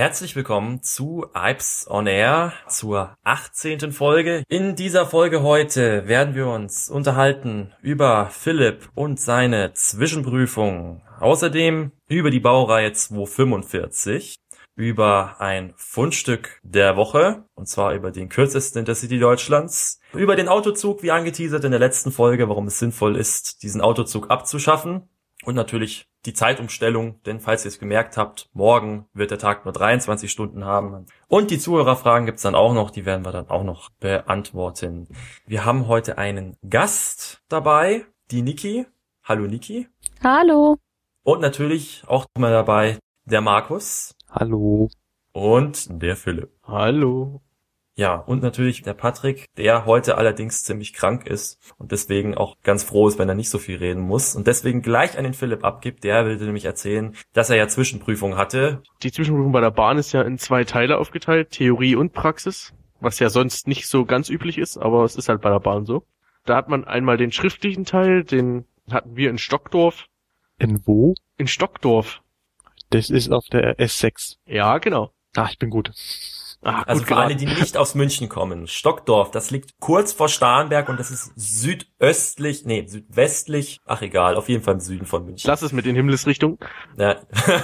Herzlich willkommen zu Ipes on Air zur 18. Folge. In dieser Folge heute werden wir uns unterhalten über Philipp und seine Zwischenprüfung. Außerdem über die Baureihe 245, über ein Fundstück der Woche, und zwar über den kürzesten Intercity Deutschlands, über den Autozug, wie angeteasert in der letzten Folge, warum es sinnvoll ist, diesen Autozug abzuschaffen und natürlich die Zeitumstellung, denn falls ihr es gemerkt habt, morgen wird der Tag nur 23 Stunden haben. Und die Zuhörerfragen gibt's dann auch noch, die werden wir dann auch noch beantworten. Wir haben heute einen Gast dabei, die Niki. Hallo Niki. Hallo. Und natürlich auch mal dabei der Markus. Hallo. Und der Philipp. Hallo. Ja, und natürlich der Patrick, der heute allerdings ziemlich krank ist und deswegen auch ganz froh ist, wenn er nicht so viel reden muss und deswegen gleich an den Philipp abgibt. Der will nämlich erzählen, dass er ja Zwischenprüfung hatte. Die Zwischenprüfung bei der Bahn ist ja in zwei Teile aufgeteilt, Theorie und Praxis, was ja sonst nicht so ganz üblich ist, aber es ist halt bei der Bahn so. Da hat man einmal den schriftlichen Teil, den hatten wir in Stockdorf. In wo? In Stockdorf. Das ist auf der S6. Ja, genau. Ah, ich bin gut. Ach, also für alle, die nicht aus München kommen, Stockdorf, das liegt kurz vor Starnberg und das ist südöstlich, nee, südwestlich, ach egal, auf jeden Fall im Süden von München. Lass es mit den Himmelsrichtungen. Ja.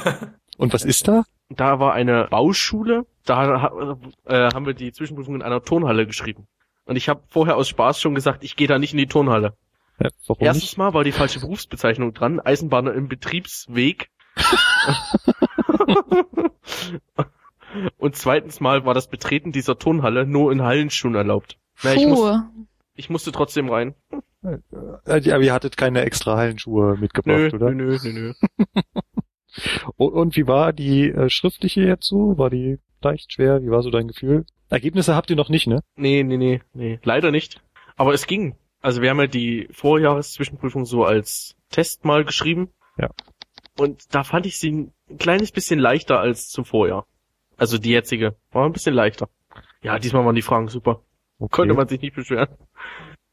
und was ist da? Da war eine Bauschule, da äh, haben wir die Zwischenprüfung in einer Turnhalle geschrieben. Und ich habe vorher aus Spaß schon gesagt, ich gehe da nicht in die Turnhalle. Ja, warum Erstens nicht? mal war die falsche Berufsbezeichnung dran, Eisenbahner im Betriebsweg. Und zweitens mal war das Betreten dieser Turnhalle nur in Hallenschuhen erlaubt. Na, ich, muss, ich musste trotzdem rein. Äh, Aber ihr hattet keine extra Hallenschuhe mitgebracht, Nö, oder? nö, nö, nö. Und, und wie war die äh, schriftliche jetzt so? War die leicht schwer? Wie war so dein Gefühl? Ergebnisse habt ihr noch nicht, ne? Nee, nee, nee, nee. Leider nicht. Aber es ging. Also wir haben ja die Vorjahreszwischenprüfung so als Test mal geschrieben. Ja. Und da fand ich sie ein kleines bisschen leichter als zum Vorjahr. Also die jetzige. War ein bisschen leichter. Ja, diesmal waren die Fragen super. Okay. Konnte man sich nicht beschweren.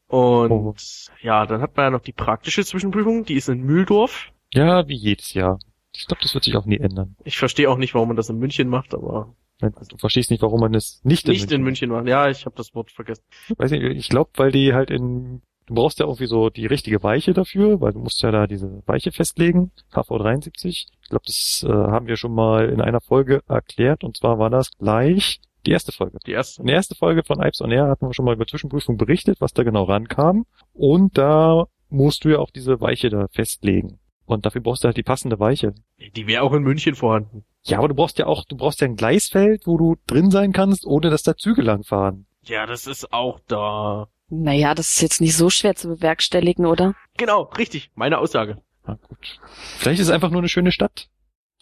Und Oh. ja, dann hat man ja noch die praktische Zwischenprüfung, die ist in Mühldorf. Ja, wie jedes Jahr. Ich glaube, das wird sich auch nie ändern. Ich verstehe auch nicht, warum man das in München macht, aber Du verstehst nicht, warum man es nicht, nicht in München macht. Ja, ich habe das Wort vergessen. Weiß nicht, ich glaube, weil die halt in Du brauchst ja irgendwie so die richtige Weiche dafür, weil du musst ja da diese Weiche festlegen, HV 73. Ich glaube, das äh, haben wir schon mal in einer Folge erklärt und zwar war das gleich die erste Folge. Die erste. In der ersten Folge von Ipes on Air hatten wir schon mal über Zwischenprüfung berichtet, was da genau rankam und da musst du ja auch diese Weiche da festlegen. Und dafür brauchst du halt die passende Weiche. Die wäre auch in München vorhanden. Ja, aber du brauchst ja auch, du brauchst ja ein Gleisfeld, wo du drin sein kannst, ohne dass da Züge langfahren. Ja, das ist auch da. Naja, das ist jetzt nicht so schwer zu bewerkstelligen, oder? Genau, richtig. Meine Aussage. Na gut. Vielleicht ist es einfach nur eine schöne Stadt.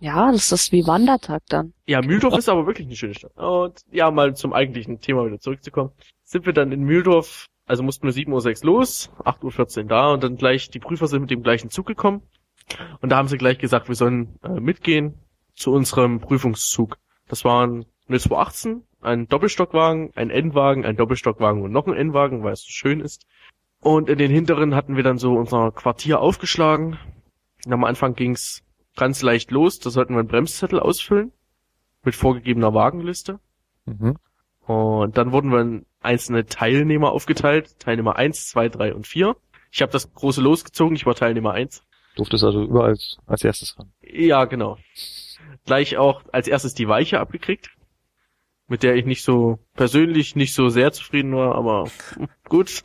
Ja, das ist wie Wandertag dann. Ja, Mühldorf ist aber wirklich eine schöne Stadt. Und ja, mal zum eigentlichen Thema wieder zurückzukommen. Sind wir dann in Mühldorf, also mussten wir 7.06 Uhr los, 8.14 Uhr da und dann gleich, die Prüfer sind mit dem gleichen Zug gekommen. Und da haben sie gleich gesagt, wir sollen äh, mitgehen zu unserem Prüfungszug. Das waren eine 218, ein Doppelstockwagen, ein N-Wagen, ein Doppelstockwagen und noch ein N-Wagen, weil es so schön ist. Und in den hinteren hatten wir dann so unser Quartier aufgeschlagen. Und am Anfang ging's ganz leicht los. Da sollten wir einen Bremszettel ausfüllen mit vorgegebener Wagenliste. Mhm. Und dann wurden wir in einzelne Teilnehmer aufgeteilt. Teilnehmer 1, 2, 3 und 4. Ich habe das große losgezogen, ich war Teilnehmer 1. Durftest also überall als erstes ran. Ja, genau. Gleich auch als erstes die Weiche abgekriegt, mit der ich nicht so persönlich nicht so sehr zufrieden war, aber gut.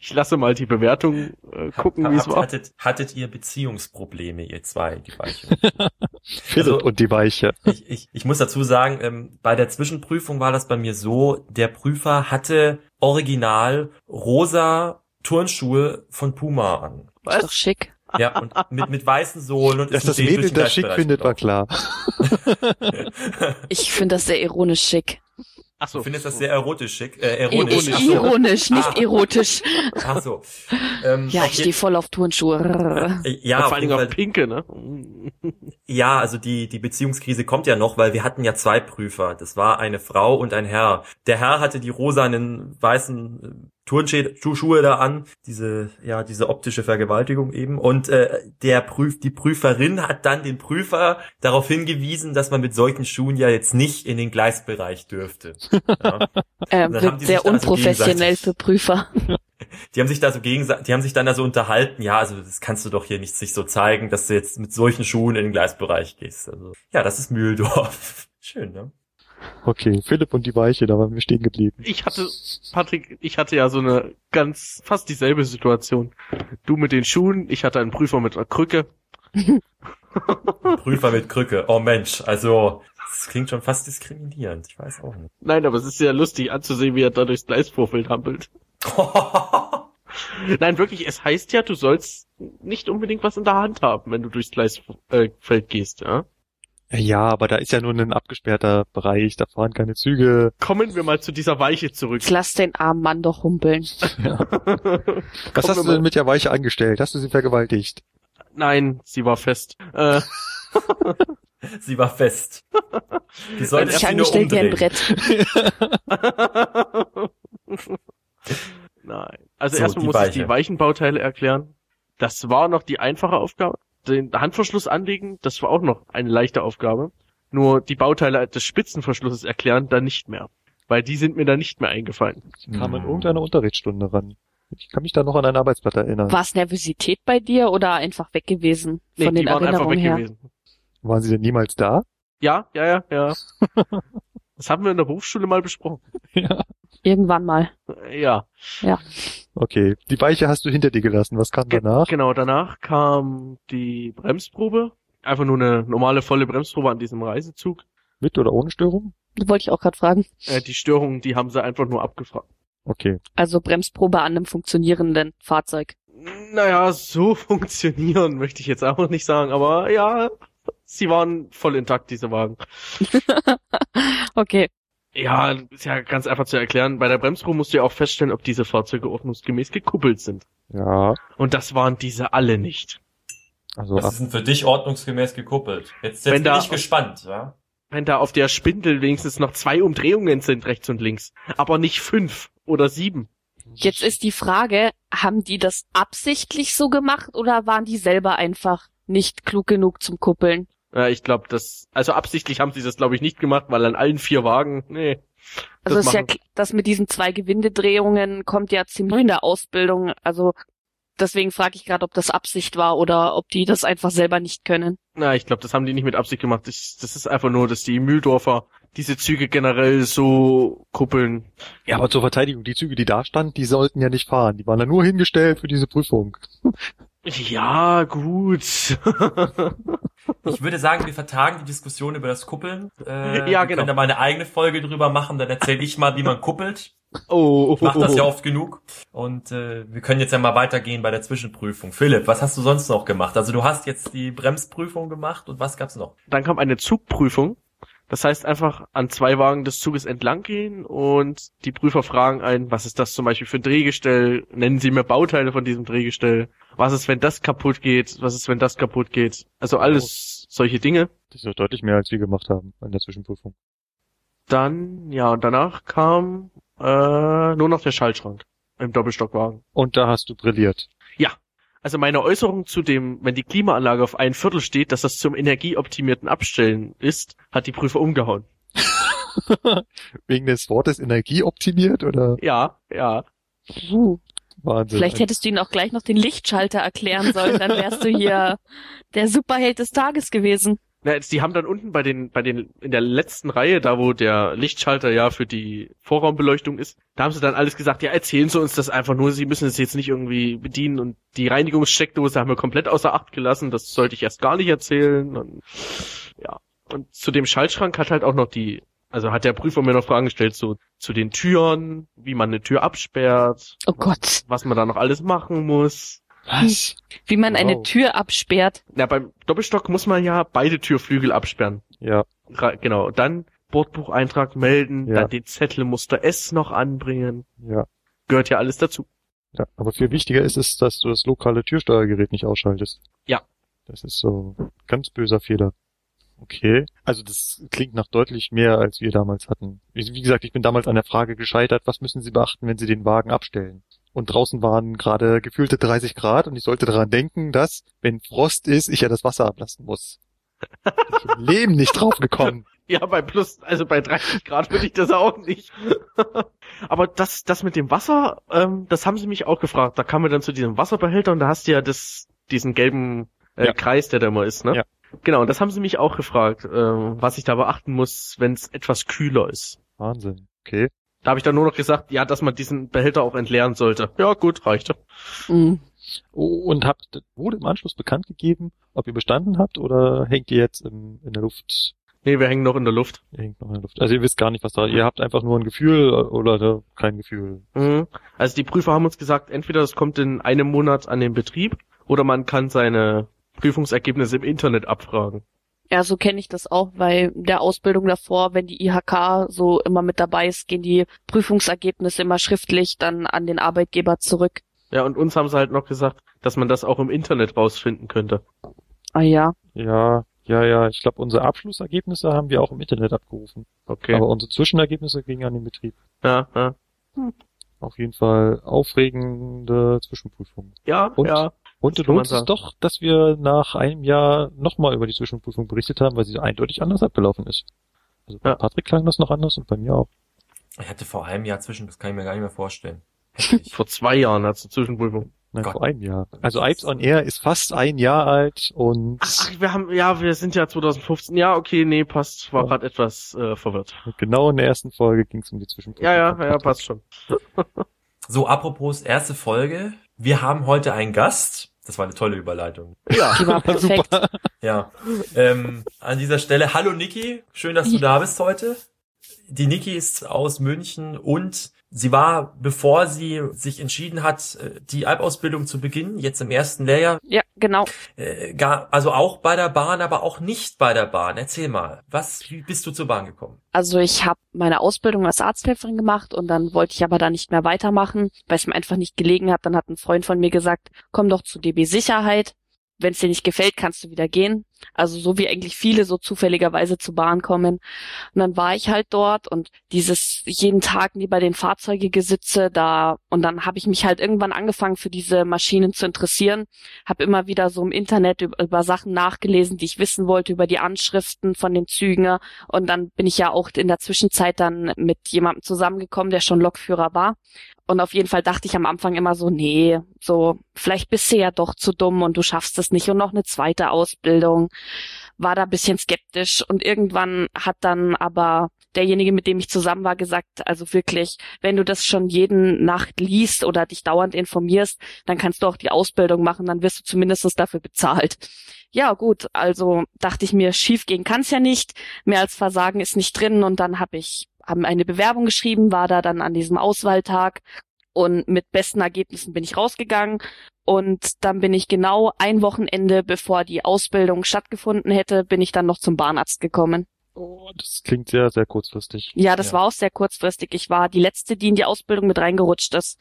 Ich lasse mal die Bewertung äh, gucken, wie es war. Hattet, hattet ihr Beziehungsprobleme, ihr zwei, die Weiche? Philipp Also- und die Weiche. ich, ich, ich muss dazu sagen, ähm, bei der Zwischenprüfung war das bei mir so, der Prüfer hatte original rosa Turnschuhe von Puma an. Ist doch schick. Ja, und mit, mit weißen Sohlen und Dass ist das Mädel das schick findet, war klar. Ich finde das sehr ironisch schick. Ach so. Du findest das sehr erotisch schick, äh, ironisch. Ironisch. Ach so. Ironisch, nicht Ah. erotisch. Ach so. Ähm, Ja, ich stehe voll auf Turnschuhe. äh, Ja, Und auf vor Fall, auf Pinke, ne? Ja, also die, die Beziehungskrise kommt ja noch, weil wir hatten ja zwei Prüfer. Das war eine Frau und ein Herr. Der Herr hatte die rosanen weißen Turnschuhe da an, diese ja diese optische Vergewaltigung eben und äh, der Prüf die Prüferin hat dann den Prüfer darauf hingewiesen, dass man mit solchen Schuhen ja jetzt nicht in den Gleisbereich dürfte. Ja. Äh, die sehr also unprofessionell gegenseitig- für Prüfer. Die haben sich da so gegenseitig, die haben sich dann da so unterhalten, ja, also das kannst du doch hier nicht sich so zeigen, dass du jetzt mit solchen Schuhen in den Gleisbereich gehst. Also ja, das ist Mühldorf. Schön, ne? Okay, Philipp und die Weiche, da waren wir stehen geblieben. Ich hatte, Patrick, ich hatte ja so eine ganz, fast dieselbe Situation. Du mit den Schuhen, ich hatte einen Prüfer mit einer Krücke. Prüfer mit Krücke. Oh Mensch, also das klingt schon fast diskriminierend. Ich weiß auch nicht. Nein, aber es ist sehr lustig anzusehen, wie er da durchs Gleisvorfeld hampelt. Nein, wirklich, es heißt ja, du sollst nicht unbedingt was in der Hand haben, wenn du durchs Gleisfeld gehst, ja? Ja, aber da ist ja nur ein abgesperrter Bereich, da fahren keine Züge. Kommen wir mal zu dieser Weiche zurück. Jetzt lass den armen Mann doch humpeln. Was Kommen hast du denn mit der Weiche angestellt? Hast du sie vergewaltigt? Nein, sie war fest. Äh, Sie war fest. Wie soll Hat das sich sie nur angestellt wie ein? Brett. Nein. Also So, erstmal die muss ich Weiche. die Weichenbauteile erklären. Das war noch die einfache Aufgabe. Den Handverschluss anlegen, das war auch noch eine leichte Aufgabe. Nur die Bauteile des Spitzenverschlusses erklären, dann nicht mehr. Weil die sind mir dann nicht mehr eingefallen. Ich kam in Hm. irgendeiner Unterrichtsstunde ran. Ich kann mich da noch an ein Arbeitsblatt erinnern. War es Nervosität bei dir oder einfach weg gewesen Nee, von die den waren einfach Erinnerungen weg her? gewesen. Waren sie denn niemals da? Ja, ja, ja, ja. Das haben wir in der Berufsschule mal besprochen. ja. Irgendwann mal. Äh, Ja. Okay, die Weiche hast du hinter dir gelassen. Was kam danach? Genau, danach kam die Bremsprobe. Einfach nur eine normale volle Bremsprobe an diesem Reisezug. Mit oder ohne Störung? Wollte ich auch gerade fragen. Äh, die Störungen, die haben sie einfach nur abgefragt. Okay. Also Bremsprobe an einem funktionierenden Fahrzeug. Naja, so funktionieren möchte ich jetzt auch nicht sagen, aber ja, sie waren voll intakt, diese Wagen. Okay. Ja, ist ja ganz einfach zu erklären. Bei der Bremsprobe musst du ja auch feststellen, ob diese Fahrzeuge ordnungsgemäß gekuppelt sind. Ja, Und das waren diese alle nicht. also Das ist denn für dich ordnungsgemäß gekuppelt. Jetzt, jetzt bin da- ich gespannt, ja? Wenn da auf der Spindel wenigstens noch zwei Umdrehungen sind, rechts und links, aber nicht fünf oder sieben. Jetzt ist die Frage, haben die das absichtlich so gemacht oder waren die selber einfach nicht klug genug zum Kuppeln? Ja, ich glaube, das, also absichtlich haben sie das, glaube ich, nicht gemacht, weil an allen vier Wagen, nee. Also Das ist ja, machen- kl- das mit diesen zwei Gewindedrehungen kommt ja ziemlich in der Ausbildung. Also deswegen frage ich gerade, ob das Absicht war oder ob die das einfach selber nicht können. Na, ich glaube, das haben die nicht mit Absicht gemacht. Das, das ist einfach nur, dass die Mühldorfer diese Züge generell so kuppeln. ja, aber zur Verteidigung, die Züge, die da standen, die sollten ja nicht fahren. Die waren da nur hingestellt für diese Prüfung. Ja, gut. Ich würde sagen, wir vertagen die Diskussion über das Kuppeln. Äh, Ja, wir genau. können da mal eine eigene Folge drüber machen, dann erzähle ich mal, wie man kuppelt. oh, Ich mache das ja oft genug. Und äh, wir können jetzt ja mal weitergehen bei der Zwischenprüfung. Philipp, was hast du sonst noch gemacht? Also du hast jetzt die Bremsprüfung gemacht und was gab's noch? Dann kam eine Zugprüfung. Das heißt einfach an zwei Wagen des Zuges entlang gehen und die Prüfer fragen einen, was ist das zum Beispiel für ein Drehgestell? Nennen Sie mir Bauteile von diesem Drehgestell. Was ist, wenn das kaputt geht? Was ist, wenn das kaputt geht? Also alles solche Dinge. Das ist doch deutlich mehr, als wir gemacht haben an der Zwischenprüfung. Dann, ja, und danach kam äh, nur noch der Schaltschrank im Doppelstockwagen. Und da hast du brilliert. Also meine Äußerung zu dem, wenn die Klimaanlage auf ein Viertel steht, dass das zum energieoptimierten Abstellen ist, hat die Prüfer umgehauen. Wegen des Wortes Energie optimiert oder Ja, ja. Uh, Wahnsinn? vielleicht hättest du ihnen auch gleich noch den Lichtschalter erklären sollen, dann wärst du hier der Superheld des Tages gewesen. Na, jetzt, die haben dann unten bei den, bei den, in der letzten Reihe, da wo der Lichtschalter ja für die Vorraumbeleuchtung ist, da haben sie dann alles gesagt, ja, erzählen Sie uns das einfach nur, Sie müssen es jetzt nicht irgendwie bedienen und die Reinigungscheckdose haben wir komplett außer Acht gelassen, das sollte ich erst gar nicht erzählen und, ja. Und zu dem Schaltschrank hat halt auch noch die, also hat der Prüfer mir noch Fragen gestellt, so, zu den Türen, wie man eine Tür absperrt, Oh Gott, was man da noch alles machen muss. Was? wie man eine Wow. Tür absperrt. Na, beim Doppelstock muss man ja beide Türflügel absperren. Ja, Ra- Genau. Dann Bordbucheintrag melden, Ja. dann den Zettel Muster S noch anbringen. ja, Gehört ja alles dazu. ja. Aber viel wichtiger ist es, dass du das lokale Türsteuergerät nicht ausschaltest. Ja. Das ist so ein ganz böser Fehler. Okay. Also das klingt nach deutlich mehr, als wir damals hatten. Wie wie gesagt, ich bin damals an der Frage gescheitert, was müssen Sie beachten, wenn Sie den Wagen abstellen? Und draußen waren gerade gefühlte 30 Grad und ich sollte daran denken, dass, wenn Frost ist, ich ja das Wasser ablassen muss. Ich im Leben nicht drauf gekommen. Ja, bei plus, also bei 30 Grad würde ich das auch nicht. Aber das, das mit dem Wasser, ähm, das haben sie mich auch gefragt. Da kamen wir dann zu diesem Wasserbehälter und da hast du ja das, diesen gelben äh, Ja. Kreis, der da immer ist, ne? Ja. Genau, und das haben sie mich auch gefragt, ähm, was ich da beachten muss, wenn es etwas kühler ist. Wahnsinn. Okay. Da habe ich dann nur noch gesagt, ja, dass man diesen Behälter auch entleeren sollte. Ja, gut, reichte. Mhm. Und habt, wurde im Anschluss bekannt gegeben, ob ihr bestanden habt oder hängt ihr jetzt im, in der Luft? Nee, wir hängen noch in der Luft. Ihr hängt noch in der Luft. Also ihr wisst gar nicht, was da, ihr habt einfach nur ein Gefühl oder ne, kein Gefühl. Mhm. Also die Prüfer haben uns gesagt, entweder das kommt in einem Monat an den Betrieb oder man kann seine Prüfungsergebnisse im Internet abfragen. Ja, so kenne ich das auch, weil der Ausbildung davor, wenn die IHK so immer mit dabei ist, gehen die Prüfungsergebnisse immer schriftlich dann an den Arbeitgeber zurück. Ja, und uns haben sie halt noch gesagt, dass man das auch im Internet rausfinden könnte. Ah ja. Ja, ja, ja. Ich glaube, unsere Abschlussergebnisse haben wir auch im Internet abgerufen. Okay. Aber unsere Zwischenergebnisse gingen an den Betrieb. ja, ja. Auf jeden Fall aufregende Zwischenprüfung. Ja, Und? ja. Und man lohnt es sagen. doch, dass wir nach einem Jahr nochmal über die Zwischenprüfung berichtet haben, weil sie eindeutig anders abgelaufen ist. Also bei Ja. Patrick klang das noch anders und bei mir auch. Ich hatte vor einem Jahr zwischen, das kann ich mir gar nicht mehr vorstellen. Vor zwei Jahren hat's eine Zwischenprüfung. Nein, Gott. vor einem Jahr. Also Ipes on Air ist fast ein Jahr alt und Ach, wir haben, ja, wir sind ja 2015. Ja, okay, nee, passt. War Ja. gerade etwas äh, verwirrt. genau in der ersten Folge ging es um die Zwischenprüfung. Ja, ja, ja, passt schon. So, apropos erste Folge. Wir haben heute einen Gast. Das war eine tolle Überleitung. Ja. Die war perfekt. Super. Ja. Ähm, an dieser Stelle, hallo Niki, schön, dass du da bist heute. Die Niki ist aus München und sie war, bevor sie sich entschieden hat, äh, die Alpausbildung zu beginnen, jetzt im ersten Lehrjahr, Ja, genau. äh, gar, also auch bei der Bahn, aber auch nicht bei der Bahn. Erzähl mal, was, wie bist du zur Bahn gekommen? Also ich habe meine Ausbildung als Arzthelferin gemacht und dann wollte ich aber da nicht mehr weitermachen, weil es mir einfach nicht gelegen hat. Dann hat ein Freund von mir gesagt, komm doch zu DB Sicherheit. Wenn es dir nicht gefällt, kannst du wieder gehen. Also so wie eigentlich viele so zufälligerweise zur Bahn kommen. Und dann war ich halt dort und dieses jeden Tag neben den Fahrzeuge gesitze da und dann habe ich mich halt irgendwann angefangen für diese Maschinen zu interessieren, habe immer wieder so im Internet über, über Sachen nachgelesen, die ich wissen wollte über die Anschriften von den Zügen und dann bin ich ja auch in der Zwischenzeit dann mit jemandem zusammengekommen, der schon Lokführer war. Und auf jeden Fall dachte ich am Anfang immer so, nee, so, vielleicht bist du ja doch zu dumm und du schaffst es nicht und noch eine zweite Ausbildung. War da bisschen skeptisch und irgendwann hat dann aber derjenige, mit dem ich zusammen war, gesagt, also wirklich, wenn du das schon jeden Nacht liest oder dich dauernd informierst, dann kannst du auch die Ausbildung machen, dann wirst du zumindest dafür bezahlt. Ja, gut, also dachte ich mir, schief gehen kann's ja nicht, mehr als Versagen ist nicht drin. Und dann habe ich haben eine Bewerbung geschrieben, war da dann an diesem Auswahltag. Und mit besten Ergebnissen bin ich rausgegangen und dann bin ich genau ein Wochenende, bevor die Ausbildung stattgefunden hätte, bin ich dann noch zum Bahnarzt gekommen. Oh, das klingt sehr, sehr kurzfristig. Ja, das Ja. war auch sehr kurzfristig. Ich war die letzte, die in die Ausbildung mit reingerutscht ist.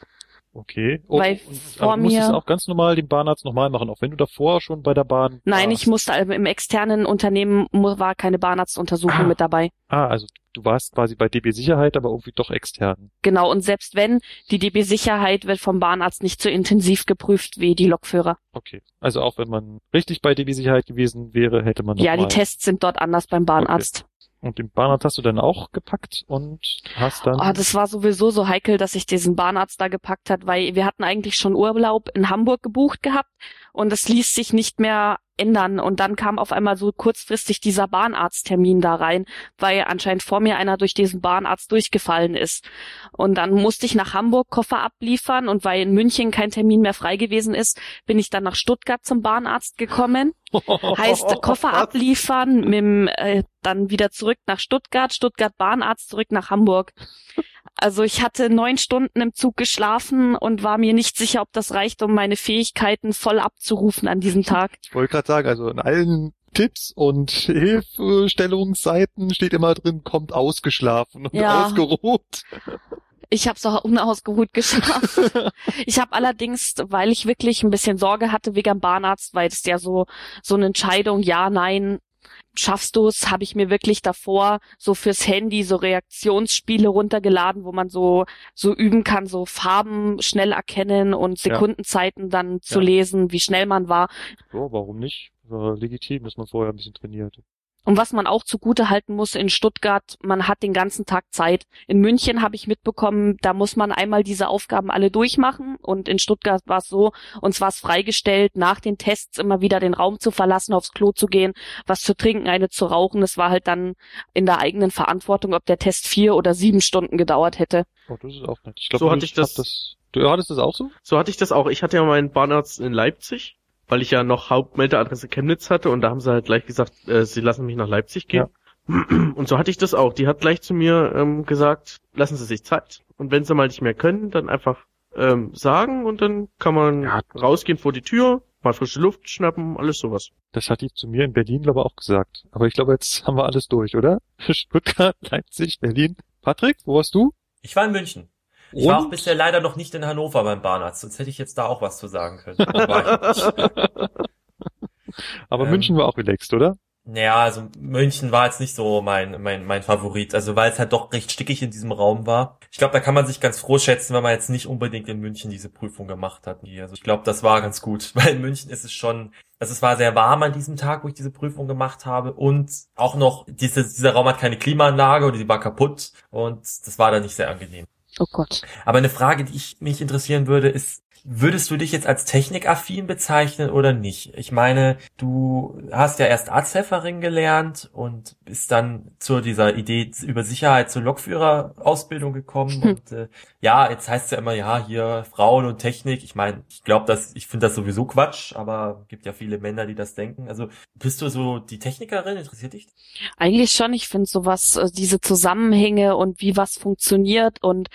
Okay. Oh, Weil und, vor aber du musstest mir- auch ganz normal den Bahnarzt nochmal machen, auch wenn du davor schon bei der Bahn Nein, warst. ich musste also im externen Unternehmen war keine Bahnarztuntersuchung Ah. mit dabei. Ah, also du warst quasi bei DB Sicherheit, aber irgendwie doch extern. Genau, und selbst wenn, die DB Sicherheit wird vom Bahnarzt nicht so intensiv geprüft wie die Lokführer. Okay. Also auch wenn man richtig bei DB Sicherheit gewesen wäre, hätte man noch Ja, die Tests sind dort anders beim Bahnarzt. Und den Bahnarzt hast du dann auch gepackt und hast dann Ah, das war sowieso so heikel, dass ich diesen Bahnarzt da gepackt hat, weil wir hatten eigentlich schon Urlaub in Hamburg gebucht gehabt und es ließ sich nicht mehr ändern und dann kam auf einmal so kurzfristig dieser Bahnarzttermin da rein, weil anscheinend vor mir einer durch diesen Bahnarzt durchgefallen ist. Und dann musste ich nach Hamburg Koffer abliefern und weil in München kein Termin mehr frei gewesen ist, bin ich dann nach Stuttgart zum Bahnarzt gekommen. Heißt Koffer abliefern, mit dem, äh, dann wieder zurück nach Stuttgart, Stuttgart Bahnarzt zurück nach Hamburg. Also ich hatte neun Stunden im Zug geschlafen und war mir nicht sicher, ob das reicht, um meine Fähigkeiten voll abzurufen an diesem Tag. Ich wollte gerade sagen, also in allen Tipps und Hilfestellungsseiten steht immer drin, kommt ausgeschlafen und Ja. ausgeruht. Ich habe auch unausgeruht geschlafen. Ich habe allerdings, weil ich wirklich ein bisschen Sorge hatte wegen dem Bahnarzt, weil es ja so so eine Entscheidung, ja, nein, schaffst du es, habe ich mir wirklich davor so fürs Handy so Reaktionsspiele runtergeladen, wo man so so üben kann, so Farben schnell erkennen und Sekundenzeiten dann zu Ja. lesen, wie schnell man war. So, warum nicht? War legitim, dass man vorher ein bisschen trainiert. Und was man auch zugute halten muss in Stuttgart, man hat den ganzen Tag Zeit. In München habe ich mitbekommen, da muss man einmal diese Aufgaben alle durchmachen. Und in Stuttgart war es so, uns war es freigestellt, nach den Tests immer wieder den Raum zu verlassen, aufs Klo zu gehen, was zu trinken, eine zu rauchen. Es war halt dann in der eigenen Verantwortung, ob der Test vier oder sieben Stunden gedauert hätte. Oh, das ist auch nett. Ich glaub, So hatte ich das- hab Du hattest das auch so? So hatte ich das auch. Ich hatte ja meinen Bahnarzt in Leipzig, weil ich ja noch Hauptmeldeadresse Chemnitz hatte und da haben sie halt gleich gesagt, äh, sie lassen mich nach Leipzig gehen. Und so hatte ich das auch. Die hat gleich zu mir ähm, gesagt, lassen Sie sich Zeit. Und wenn Sie mal nicht mehr können, dann einfach ähm, sagen und dann kann man Ja. rausgehen vor die Tür, mal frische Luft schnappen, alles sowas. Das hat die zu mir in Berlin, glaube ich, auch gesagt. Aber ich glaube, jetzt haben wir alles durch, oder? Stuttgart, Leipzig, Berlin. Patrick, wo warst du? Ich war in München. Ich war auch Und? bisher leider noch nicht in Hannover beim Bahnarzt, sonst hätte ich jetzt da auch was zu sagen können. Aber Ähm. München war auch relaxed, oder? Naja, also München war jetzt nicht so mein, mein, mein Favorit, also weil es halt doch recht stickig in diesem Raum war. Ich glaube, da kann man sich ganz froh schätzen, wenn man jetzt nicht unbedingt in München diese Prüfung gemacht hat. Also ich glaube, das war ganz gut, weil in München ist es schon, also es war sehr warm an diesem Tag, wo ich diese Prüfung gemacht habe und auch noch, diese, dieser Raum hat keine Klimaanlage oder die war kaputt und das war dann nicht sehr angenehm. Oh Gott. Aber eine Frage, die ich mich interessieren würde, ist, würdest du dich jetzt als technikaffin bezeichnen oder nicht? Ich meine, du hast ja erst Arzthelferin gelernt und bist dann zu dieser Idee über Sicherheit zur Lokführerausbildung gekommen Hm. und äh, ja, jetzt heißt es ja immer, ja, hier Frauen und Technik. Ich meine, ich glaube, dass ich finde das sowieso Quatsch, aber gibt ja viele Männer, die das denken. Also bist du so die Technikerin? Interessiert dich? Eigentlich schon. Ich finde sowas, äh, diese Zusammenhänge und wie was funktioniert und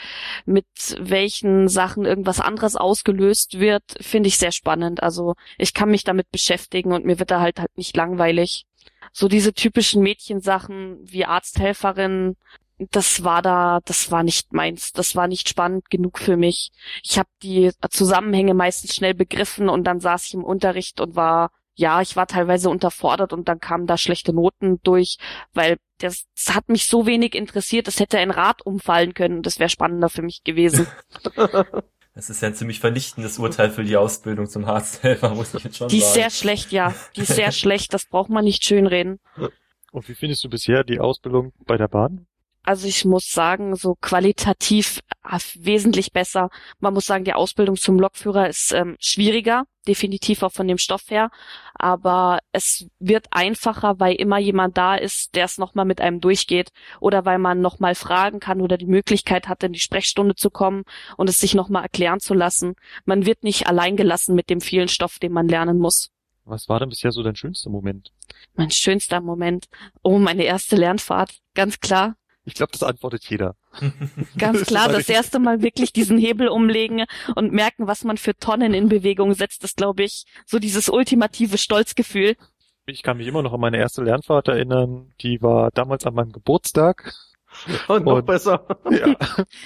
mit welchen Sachen irgendwas anderes ausgelöst wird, finde ich sehr spannend. Also ich kann mich damit beschäftigen und mir wird da halt halt nicht langweilig. So diese typischen Mädchensachen wie Arzthelferin, das war da, das war nicht meins. Das war nicht spannend genug für mich. Ich habe die Zusammenhänge meistens schnell begriffen und dann saß ich im Unterricht und war ja, ich war teilweise unterfordert und dann kamen da schlechte Noten durch, weil das, das hat mich so wenig interessiert, es hätte ein Rad umfallen können und das wäre spannender für mich gewesen. Das ist ja ein ziemlich vernichtendes Urteil für die Ausbildung zum Arzthelfer, muss ich jetzt schon Die ist sagen. sehr schlecht, ja. Die ist sehr schlecht, das braucht man nicht schönreden. Und wie findest du bisher die Ausbildung bei der Bahn? Also ich muss sagen, so qualitativ äh, wesentlich besser. Man muss sagen, die Ausbildung zum Lokführer ist ähm, schwieriger, definitiv auch von dem Stoff her. Aber es wird einfacher, weil immer jemand da ist, der es nochmal mit einem durchgeht. Oder weil man nochmal fragen kann oder die Möglichkeit hat, in die Sprechstunde zu kommen und es sich nochmal erklären zu lassen. Man wird nicht allein gelassen mit dem vielen Stoff, den man lernen muss. Was war denn bisher so dein schönster Moment? Mein schönster Moment. Oh, meine erste Lernfahrt. Ganz klar. Ich glaube, das antwortet jeder. Ganz klar, das erste Mal wirklich diesen Hebel umlegen und merken, was man für Tonnen in Bewegung setzt, ist, glaube ich, so dieses ultimative Stolzgefühl. Ich kann mich immer noch an meine erste Lernfahrt erinnern. Die war damals an meinem Geburtstag. Und noch Und- besser. Ja,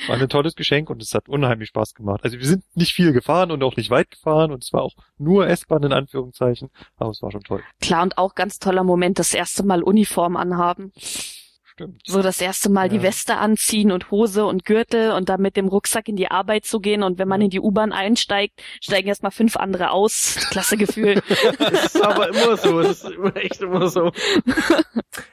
war ein tolles Geschenk und es hat unheimlich Spaß gemacht. Also wir sind nicht viel gefahren und auch nicht weit gefahren und es war auch nur S-Bahn in Anführungszeichen, aber es war schon toll. Klar und auch ganz toller Moment, das erste Mal Uniform anhaben. Stimmt. So das erste Mal die Ja. Weste anziehen und Hose und Gürtel und dann mit dem Rucksack in die Arbeit zu gehen und wenn man in die U-Bahn einsteigt, steigen erstmal fünf andere aus. Klasse Gefühl. Das ist aber immer so. Das ist immer echt immer so.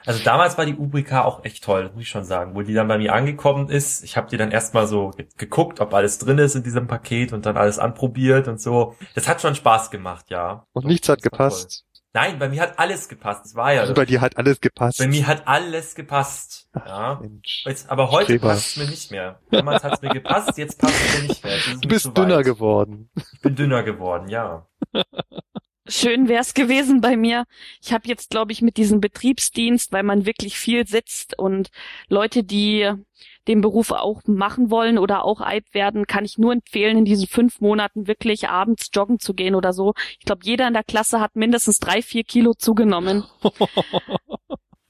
Also damals war die Ubrika auch echt toll, muss ich schon sagen. Wo die dann bei mir angekommen ist, ich habe die dann erstmal so ge- geguckt, ob alles drin ist in diesem Paket und dann alles anprobiert und so. Das hat schon Spaß gemacht, ja. Und nichts hat gepasst. Nein, bei mir hat alles gepasst. Das war ja. Also bei dir hat alles gepasst. bei mir hat alles gepasst. Ja. Mensch. Jetzt, aber heute passt es mir nicht mehr. Damals hat es mir gepasst, jetzt passt es mir nicht mehr. Du bist dünner weit. geworden. Ich bin dünner geworden, ja. Schön wär's gewesen bei mir. Ich habe jetzt, glaube ich, mit diesem Betriebsdienst, weil man wirklich viel sitzt und Leute, die den Beruf auch machen wollen oder auch Eib werden, kann ich nur empfehlen, in diesen fünf Monaten wirklich abends joggen zu gehen oder so. Ich glaube, jeder in der Klasse hat mindestens drei, vier Kilo zugenommen.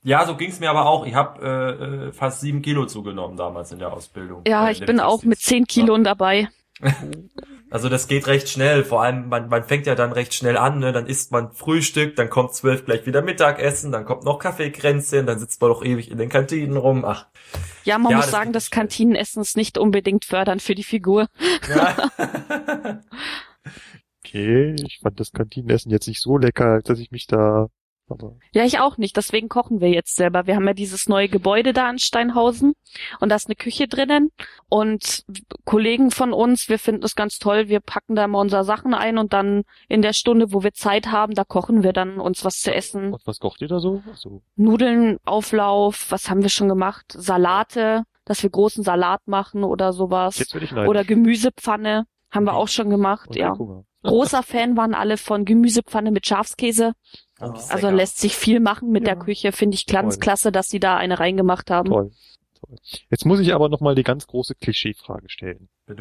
Ja, so ging's mir aber auch. Ich habe äh, äh, fast sieben Kilo zugenommen damals in der Ausbildung. Ja, Äh, ich bin auch mit zehn Kilo dabei. Also das geht recht schnell, vor allem man, man fängt ja dann recht schnell an, ne? dann isst man Frühstück, dann kommt zwölf gleich wieder Mittagessen, dann kommt noch Kaffeekränzchen, dann sitzt man doch ewig in den Kantinen rum. Ach, Ja, man Ja, muss das sagen, das. Kantinenessen ist nicht unbedingt fördernd für die Figur. ja. Okay, ich fand das Kantinenessen jetzt nicht so lecker, als dass ich mich da, aber Ja, ich auch nicht. Deswegen kochen wir jetzt selber. Wir haben ja dieses neue Gebäude da in Steinhausen und da ist eine Küche drinnen und Kollegen von uns, wir finden es ganz toll. Wir packen da mal unsere Sachen ein und dann in der Stunde, wo wir Zeit haben, da kochen wir dann uns was zu essen. und was kocht ihr da so? Also, Nudeln, Auflauf, was haben wir schon gemacht? Salate, dass wir großen Salat machen oder sowas. jetzt werde ich neidisch. Oder Gemüsepfanne haben wir auch schon gemacht, Und ja. Großer Fan waren alle von Gemüsepfanne mit Schafskäse. Oh, ist Also lässt sich viel machen mit Ja. der Küche. Finde ich ganz Toll. klasse, dass sie da eine reingemacht haben. Toll. Toll. Jetzt muss ich aber nochmal die ganz große Klischeefrage stellen.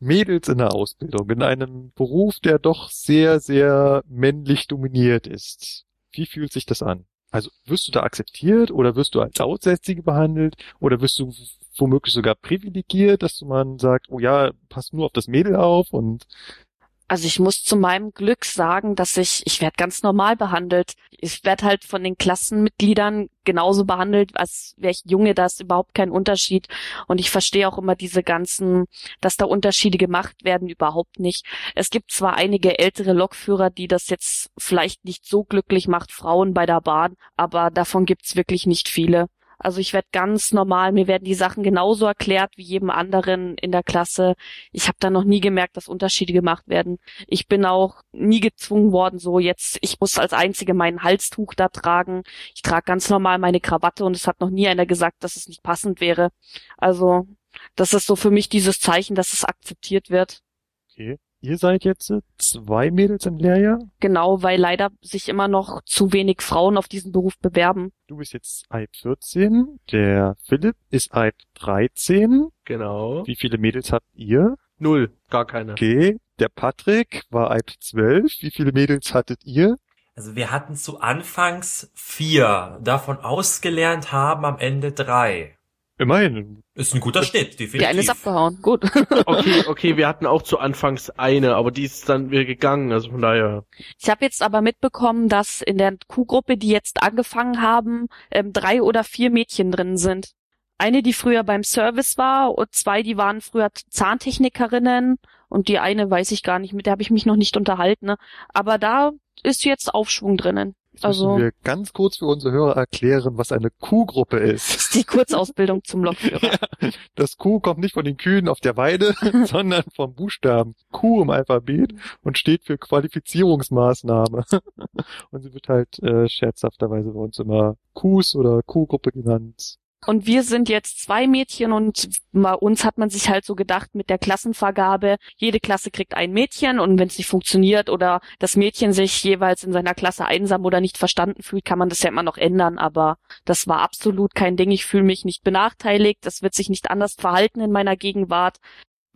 Mädels in der Ausbildung, in einem Beruf, der doch sehr, sehr männlich dominiert ist. Wie fühlt sich das an? Also wirst du da akzeptiert oder wirst du als Aussätzige behandelt oder wirst du womöglich sogar privilegiert, dass man sagt, oh ja, pass nur auf das Mädel auf und Also ich muss zu meinem Glück sagen, dass ich, ich werde ganz normal behandelt. Ich werde halt von den Klassenmitgliedern genauso behandelt, als wäre ich Junge, da ist überhaupt kein Unterschied. Und ich verstehe auch immer diese ganzen, dass da Unterschiede gemacht werden, überhaupt nicht. Es gibt zwar einige ältere Lokführer, die das jetzt vielleicht nicht so glücklich macht, Frauen bei der Bahn, aber davon gibt's wirklich nicht viele. Also ich werde ganz normal, mir werden die Sachen genauso erklärt wie jedem anderen in der Klasse. Ich habe da noch nie gemerkt, dass Unterschiede gemacht werden. Ich bin auch nie gezwungen worden, so jetzt, ich muss als Einzige mein Halstuch da tragen. Ich trage ganz normal meine Krawatte und es hat noch nie einer gesagt, dass es nicht passend wäre. Also das ist so für mich dieses Zeichen, dass es akzeptiert wird. okay. Ihr seid jetzt äh, zwei Mädels im Lehrjahr. Genau, weil leider sich immer noch zu wenig Frauen auf diesen Beruf bewerben. Du bist jetzt AIP 14, der Philipp ist AIP 13. genau. Wie viele Mädels habt ihr? Null. Gar keine. Okay, der Patrick war AIP 12. Wie viele Mädels hattet ihr? Also wir hatten zu Anfangs vier, davon ausgelernt haben am Ende drei. Immerhin. Ist ein guter Schnitt, definitiv. Die eine ist abgehauen. Gut. Okay, okay, wir hatten auch zu Anfangs eine, aber die ist dann wieder gegangen, also von daher. Ich habe jetzt aber mitbekommen, dass in der Q-Gruppe, die jetzt angefangen haben, ähm, drei oder vier Mädchen drin sind. Eine, die früher beim Service war und zwei, die waren früher Zahntechnikerinnen und die eine weiß ich gar nicht, mit der habe ich mich noch nicht unterhalten. Ne? Aber da ist jetzt Aufschwung drinnen. Jetzt Also müssen wir ganz kurz für unsere Hörer erklären, was eine Q-Gruppe ist. ist die Kurzausbildung zum Lokführer. Das Q kommt nicht von den Kühen auf der Weide, sondern vom Buchstaben Q im Alphabet und steht für Qualifizierungsmaßnahme. Und sie wird halt äh, scherzhafterweise bei uns immer Qs oder Q-Gruppe genannt. Und wir sind jetzt zwei Mädchen und bei uns hat man sich halt so gedacht mit der Klassenvergabe, jede Klasse kriegt ein Mädchen und wenn es nicht funktioniert oder das Mädchen sich jeweils in seiner Klasse einsam oder nicht verstanden fühlt, kann man das ja immer noch ändern. Aber das war absolut kein Ding. Ich fühle mich nicht benachteiligt. Das wird sich nicht anders verhalten in meiner Gegenwart.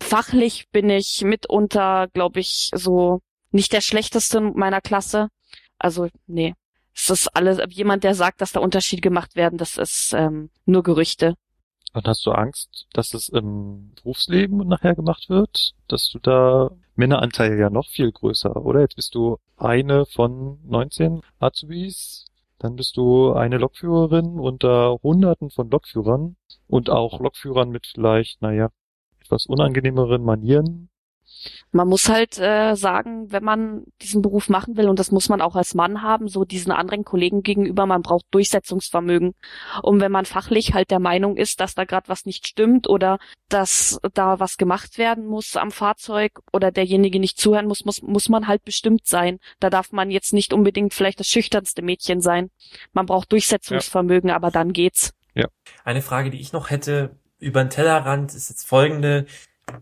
Fachlich bin ich mitunter, glaube ich, so nicht der schlechteste meiner Klasse. Also, nee. Es ist alles, jemand, der sagt, dass da Unterschiede gemacht werden, das ist ähm, nur Gerüchte. Und hast du Angst, dass es im Berufsleben nachher gemacht wird? Dass du da Männeranteil ja noch viel größer, oder? Jetzt bist du eine von 19 Azubis, dann bist du eine Lokführerin unter Hunderten von Lokführern und auch Lokführern mit vielleicht, naja, etwas unangenehmeren Manieren. Man muss halt äh, sagen, wenn man diesen Beruf machen will, und das muss man auch als Mann haben, so diesen anderen Kollegen gegenüber, man braucht Durchsetzungsvermögen. Und wenn man fachlich halt der Meinung ist, dass da gerade was nicht stimmt oder dass da was gemacht werden muss am Fahrzeug oder derjenige nicht zuhören muss, muss, muss man halt bestimmt sein. Da darf man jetzt nicht unbedingt vielleicht das schüchternste Mädchen sein. Man braucht Durchsetzungsvermögen, aber dann geht's. Eine Frage, die ich noch hätte über den Tellerrand, ist jetzt folgende.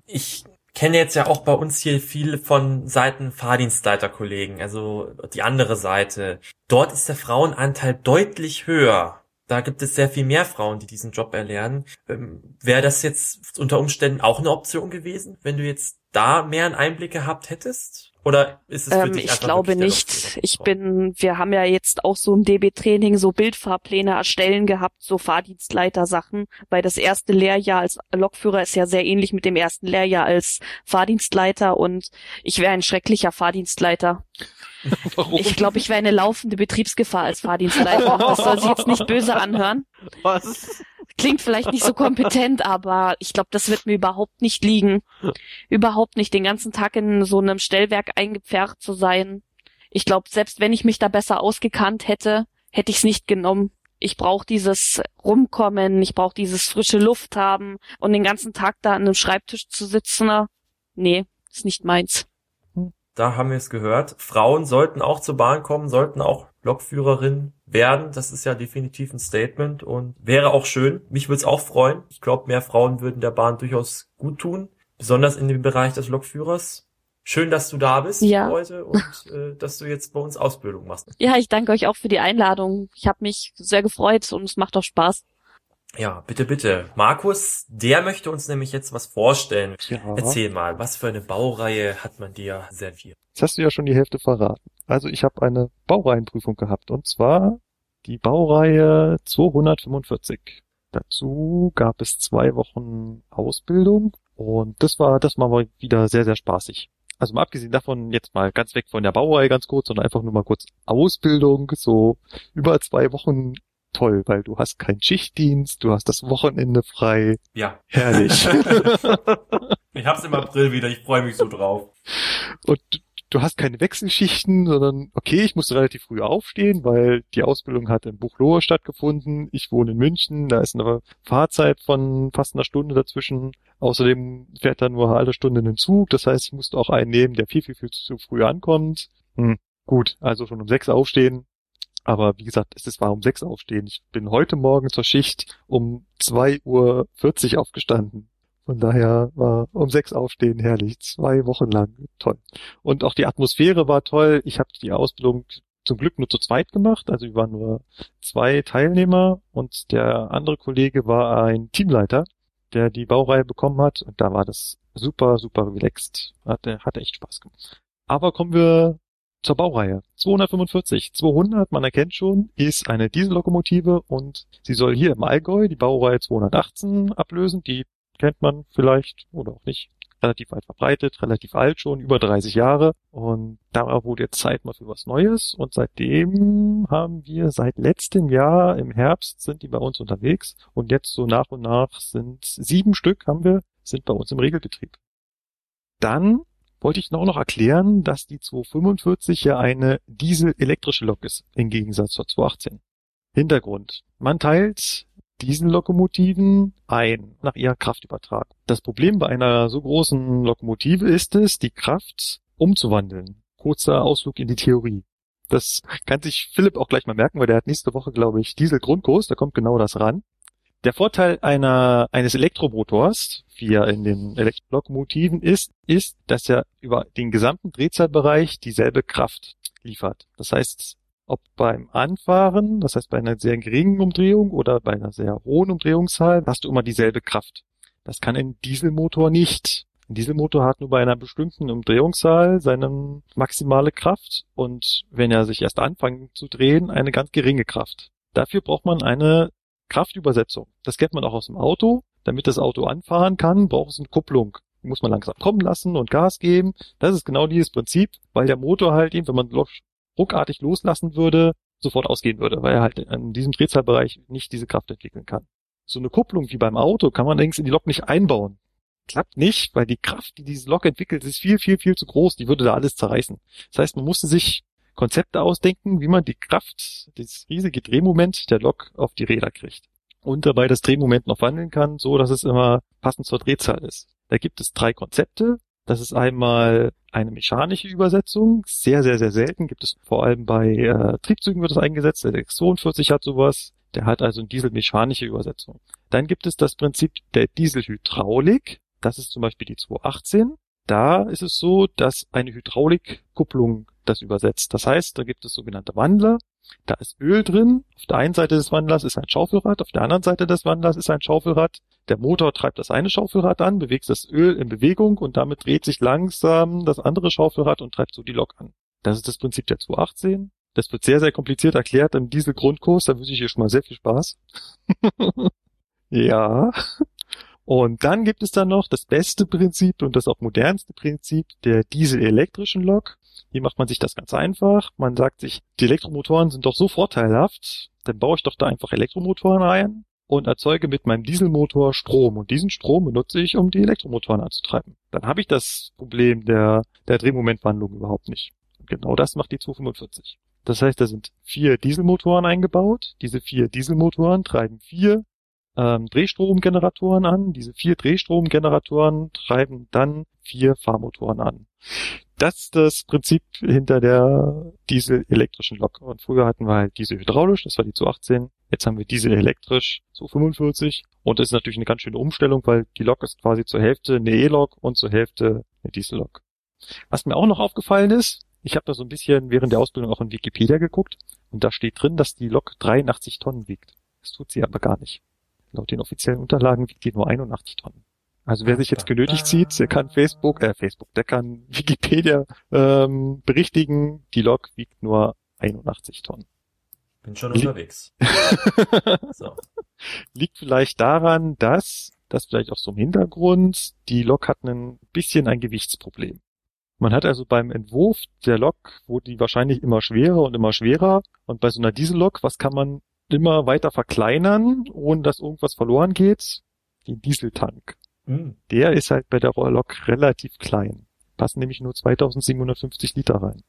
Ich kenne jetzt ja auch bei uns hier viel von Seiten Fahrdienstleiterkollegen, also die andere Seite. Dort ist der Frauenanteil deutlich höher. Da gibt es sehr viel mehr Frauen, die diesen Job erlernen. Ähm, Wäre das jetzt unter Umständen auch eine Option gewesen, wenn du jetzt da mehr einen Einblick gehabt hättest? Oder ist es für Ähm, dich ich glaube nicht. Ich bin, wir haben ja jetzt auch so im DB-Training so Bildfahrpläne erstellen gehabt, so Fahrdienstleiter-Sachen, weil das erste Lehrjahr als Lokführer ist ja sehr ähnlich mit dem ersten Lehrjahr als Fahrdienstleiter und ich wäre ein schrecklicher Fahrdienstleiter. Warum? Ich glaube, ich wäre eine laufende Betriebsgefahr als Fahrdienstleiter. Das soll sich jetzt nicht böse anhören. Was? Klingt vielleicht nicht so kompetent, aber ich glaube, das wird mir überhaupt nicht liegen. Überhaupt nicht den ganzen Tag in so einem Stellwerk eingepfercht zu sein. Ich glaube, selbst wenn ich mich da besser ausgekannt hätte, hätte ich es nicht genommen. Ich brauche dieses Rumkommen, ich brauche dieses frische Luft haben und den ganzen Tag da an einem Schreibtisch zu sitzen. na, Nee, ist nicht meins. Da haben wir es gehört. Frauen sollten auch zur Bahn kommen, sollten auch Lokführerin werden. Das ist ja definitiv ein Statement und wäre auch schön. Mich würde es auch freuen. Ich glaube, mehr Frauen würden der Bahn durchaus gut tun, besonders in dem Bereich des Lokführers. Schön, dass du da bist Ja. heute und äh, dass du jetzt bei uns Ausbildung machst. Ja, ich danke euch auch für die Einladung. Ich habe mich sehr gefreut und es macht auch Spaß. Ja, bitte, bitte. Markus, der möchte uns nämlich jetzt was vorstellen. Ja. Erzähl mal, was für eine Baureihe hat man dir serviert? Jetzt hast du ja schon die Hälfte verraten. Also ich habe eine Baureihenprüfung gehabt und zwar die Baureihe 245. Dazu gab es zwei Wochen Ausbildung und das war das war mal wieder sehr sehr spaßig. Also mal abgesehen davon jetzt mal ganz weg von der Baureihe ganz kurz, sondern einfach nur mal kurz Ausbildung, so über zwei Wochen toll, weil du hast keinen Schichtdienst, du hast das Wochenende frei, Ja, herrlich. ich hab's im April wieder, ich freue mich so drauf. Und du- hast keine Wechselschichten, sondern okay, ich musste relativ früh aufstehen, weil die Ausbildung hat in Buchloe stattgefunden. Ich wohne in München, da ist eine Fahrzeit von fast einer Stunde dazwischen. Außerdem fährt da nur eine halbe Stunde ein Zug, das heißt, ich musste auch einen nehmen, der viel, viel, viel zu früh ankommt. Hm, gut, also schon um sechs aufstehen. Aber wie gesagt, es war um sechs aufstehen. Ich bin heute Morgen zur Schicht um 2.40 Uhr aufgestanden. Von daher war um sechs aufstehen herrlich. Zwei Wochen lang. Toll. Und auch die Atmosphäre war toll. Ich habe die Ausbildung zum Glück nur zu zweit gemacht. Also wir waren nur zwei Teilnehmer und der andere Kollege war ein Teamleiter, der die Baureihe bekommen hat. Und da war das super, super relaxed. Hatte, hatte echt Spaß gemacht. Aber kommen wir zur Baureihe. 245. 200, man erkennt schon, ist eine Diesellokomotive und sie soll hier im Allgäu die Baureihe 218 ablösen. Die kennt man vielleicht oder auch nicht. Relativ weit verbreitet, relativ alt schon, über 30 Jahre. Und da wurde jetzt Zeit mal für was Neues. Und seitdem haben wir seit letztem Jahr im Herbst sind die bei uns unterwegs. Und jetzt so nach und nach sind sieben Stück haben wir, sind bei uns im Regelbetrieb. Dann wollte ich noch, noch erklären, dass die 245 ja eine diesel-elektrische Lok ist, im Gegensatz zur 218. Hintergrund. Man teilt Diesellokomotiven ein nach ihrer Kraftübertragung. Das Problem bei einer so großen Lokomotive ist es, die Kraft umzuwandeln. Kurzer Ausflug in die Theorie. Das kann sich Philipp auch gleich mal merken, weil der hat nächste Woche, glaube ich, Dieselgrundkurs, da kommt genau das ran. Der Vorteil einer, eines Elektromotors, wie er in den Elektrolokomotiven ist, ist, dass er über den gesamten Drehzahlbereich dieselbe Kraft liefert. Das heißt, ob beim Anfahren, das heißt bei einer sehr geringen Umdrehung oder bei einer sehr hohen Umdrehungszahl, hast du immer dieselbe Kraft. Das kann ein Dieselmotor nicht. Ein Dieselmotor hat nur bei einer bestimmten Umdrehungszahl seine maximale Kraft und wenn er sich erst anfängt zu drehen, eine ganz geringe Kraft. Dafür braucht man eine Kraftübersetzung. Das kennt man auch aus dem Auto. Damit das Auto anfahren kann, braucht es eine Kupplung. Die muss man langsam kommen lassen und Gas geben. Das ist genau dieses Prinzip, weil der Motor halt eben, wenn man ruckartig loslassen würde, sofort ausgehen würde, weil er halt in diesem Drehzahlbereich nicht diese Kraft entwickeln kann. So eine Kupplung wie beim Auto kann man allerdings in die Lok nicht einbauen. Klappt nicht, weil die Kraft, die diese Lok entwickelt, ist viel, viel, viel zu groß. Die würde da alles zerreißen. Das heißt, man musste sich Konzepte ausdenken, wie man die Kraft, das riesige Drehmoment der Lok auf die Räder kriegt. Und dabei das Drehmoment noch wandeln kann, so dass es immer passend zur Drehzahl ist. Da gibt es drei Konzepte. Das ist einmal eine mechanische Übersetzung. Sehr, sehr, sehr selten. Gibt es vor allem bei äh, Triebzügen wird es eingesetzt. Der X42 hat sowas. Der hat also eine dieselmechanische Übersetzung. Dann gibt es das Prinzip der Dieselhydraulik. Das ist zum Beispiel die 218. Da ist es so, dass eine Hydraulikkupplung das übersetzt. Das heißt, da gibt es sogenannte Wandler. Da ist Öl drin. Auf der einen Seite des Wandlers ist ein Schaufelrad, auf der anderen Seite des Wandlers ist ein Schaufelrad. Der Motor treibt das eine Schaufelrad an, bewegt das Öl in Bewegung und damit dreht sich langsam das andere Schaufelrad und treibt so die Lok an. Das ist das Prinzip der 218. Das wird sehr, sehr kompliziert erklärt im Diesel-Grundkurs. Da wünsche ich dir schon mal sehr viel Spaß. ja. Und dann gibt es dann noch das beste Prinzip und das auch modernste Prinzip der dieselelektrischen Lok. Hier macht man sich das ganz einfach. Man sagt sich, die Elektromotoren sind doch so vorteilhaft, dann baue ich doch da einfach Elektromotoren ein und erzeuge mit meinem Dieselmotor Strom. Und diesen Strom benutze ich, um die Elektromotoren anzutreiben. Dann habe ich das Problem der, der Drehmomentwandlung überhaupt nicht. Und genau das macht die 245. Das heißt, da sind vier Dieselmotoren eingebaut. Diese vier Dieselmotoren treiben vier ähm, Drehstromgeneratoren an. Diese vier Drehstromgeneratoren treiben dann vier Fahrmotoren an. Das ist das Prinzip hinter der dieselelektrischen Lok. Und früher hatten wir halt Diesel hydraulisch, das war die 218. Jetzt haben wir Diesel elektrisch, 245. Und das ist natürlich eine ganz schöne Umstellung, weil die Lok ist quasi zur Hälfte eine E-Lok und zur Hälfte eine Diesel-Lok. Was mir auch noch aufgefallen ist, ich habe da so ein bisschen während der Ausbildung auch in Wikipedia geguckt und da steht drin, dass die Lok 83 Tonnen wiegt. Das tut sie aber gar nicht. Laut den offiziellen Unterlagen wiegt die nur 81 Tonnen. Also wer sich jetzt genötigt sieht, der kann Facebook, äh Facebook, der kann Wikipedia ähm, berichtigen, die Lok wiegt nur 81 Tonnen. Bin schon unterwegs. so. Liegt vielleicht daran, dass, das vielleicht auch so im Hintergrund, die Lok hat ein bisschen ein Gewichtsproblem. Man hat also beim Entwurf der Lok, wo die wahrscheinlich immer schwerer und immer schwerer und bei so einer Diesellok, was kann man immer weiter verkleinern, ohne dass irgendwas verloren geht? Den Dieseltank. Mhm. Der ist halt bei der Lok relativ klein. Passen nämlich nur 2750 Liter rein.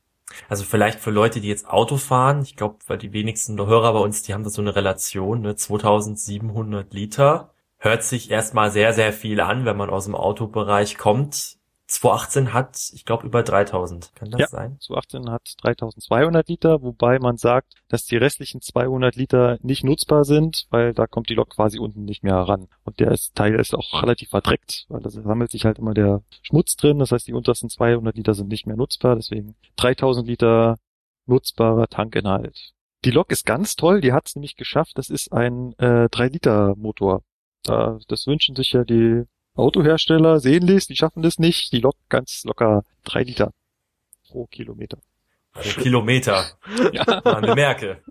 Also vielleicht für Leute, die jetzt Auto fahren, ich glaube, weil die wenigsten Hörer bei uns, die haben da so eine Relation, ne, 2700 Liter. Hört sich erstmal sehr, sehr viel an, wenn man aus dem Autobereich kommt. 218 hat, ich glaube, über 3000. Kann das ja, sein? 218 hat 3200 Liter, wobei man sagt, dass die restlichen 200 Liter nicht nutzbar sind, weil da kommt die Lok quasi unten nicht mehr ran. Und der ist, Teil ist auch relativ verdreckt, weil da sammelt sich halt immer der Schmutz drin. Das heißt, die untersten 200 Liter sind nicht mehr nutzbar. Deswegen 3000 Liter nutzbarer Tankinhalt. Die Lok ist ganz toll, die hat es nämlich geschafft. Das ist ein äh, 3-Liter-Motor. das wünschen sich ja die Autohersteller sehnlichst, die schaffen das nicht. Die locken ganz locker drei Liter pro Kilometer. Pro Kilometer. ja. Man bemerke.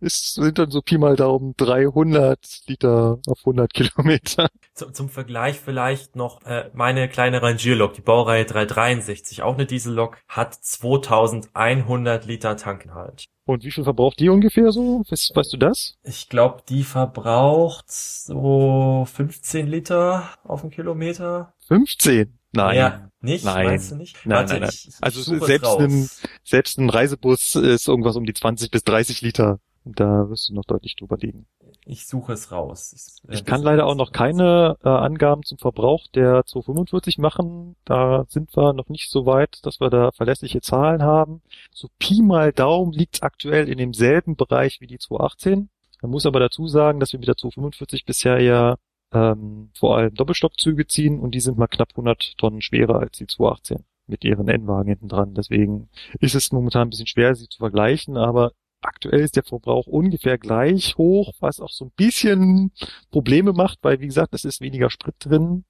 Es sind dann so Pi mal Daumen 300 Liter auf 100 Kilometer. Zum, zum Vergleich vielleicht noch äh, meine kleine Rangierlok, die Baureihe 363, auch eine Diesellok, hat 2100 Liter Tankinhalt. Und wie viel verbraucht die ungefähr so? Weißt, weißt du das? Ich glaube, die verbraucht so 15 Liter auf einen Kilometer. 15? Nein. Ja, nicht? Nein. Meinst du nicht? Nein, Warte, nein, nein. Ich, ich also selbst ein, selbst ein Reisebus ist irgendwas um die 20 bis 30 Liter. Da wirst du noch deutlich drüber liegen. Ich suche es raus. Ich, ich kann leider auch noch keine äh, Angaben zum Verbrauch der 245 machen. Da sind wir noch nicht so weit, dass wir da verlässliche Zahlen haben. So Pi mal Daumen liegt aktuell in demselben Bereich wie die 218. Man muss aber dazu sagen, dass wir mit der 245 bisher ja ähm, vor allem Doppelstockzüge ziehen und die sind mal knapp 100 Tonnen schwerer als die 218 mit ihren N-Wagen hinten dran. Deswegen ist es momentan ein bisschen schwer, sie zu vergleichen, aber Aktuell ist der Verbrauch ungefähr gleich hoch, was auch so ein bisschen Probleme macht, weil wie gesagt, es ist weniger Sprit drin.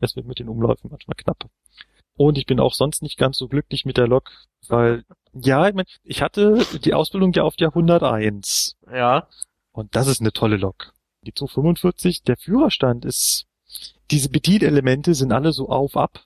Es wird mit den Umläufen manchmal knapp. Und ich bin auch sonst nicht ganz so glücklich mit der Lok, weil, ja, ich, mein, ich hatte die Ausbildung ja auf der 101. Ja. Und das ist eine tolle Lok. Die 245, der Führerstand ist, diese Bedienelemente sind alle so auf, ab.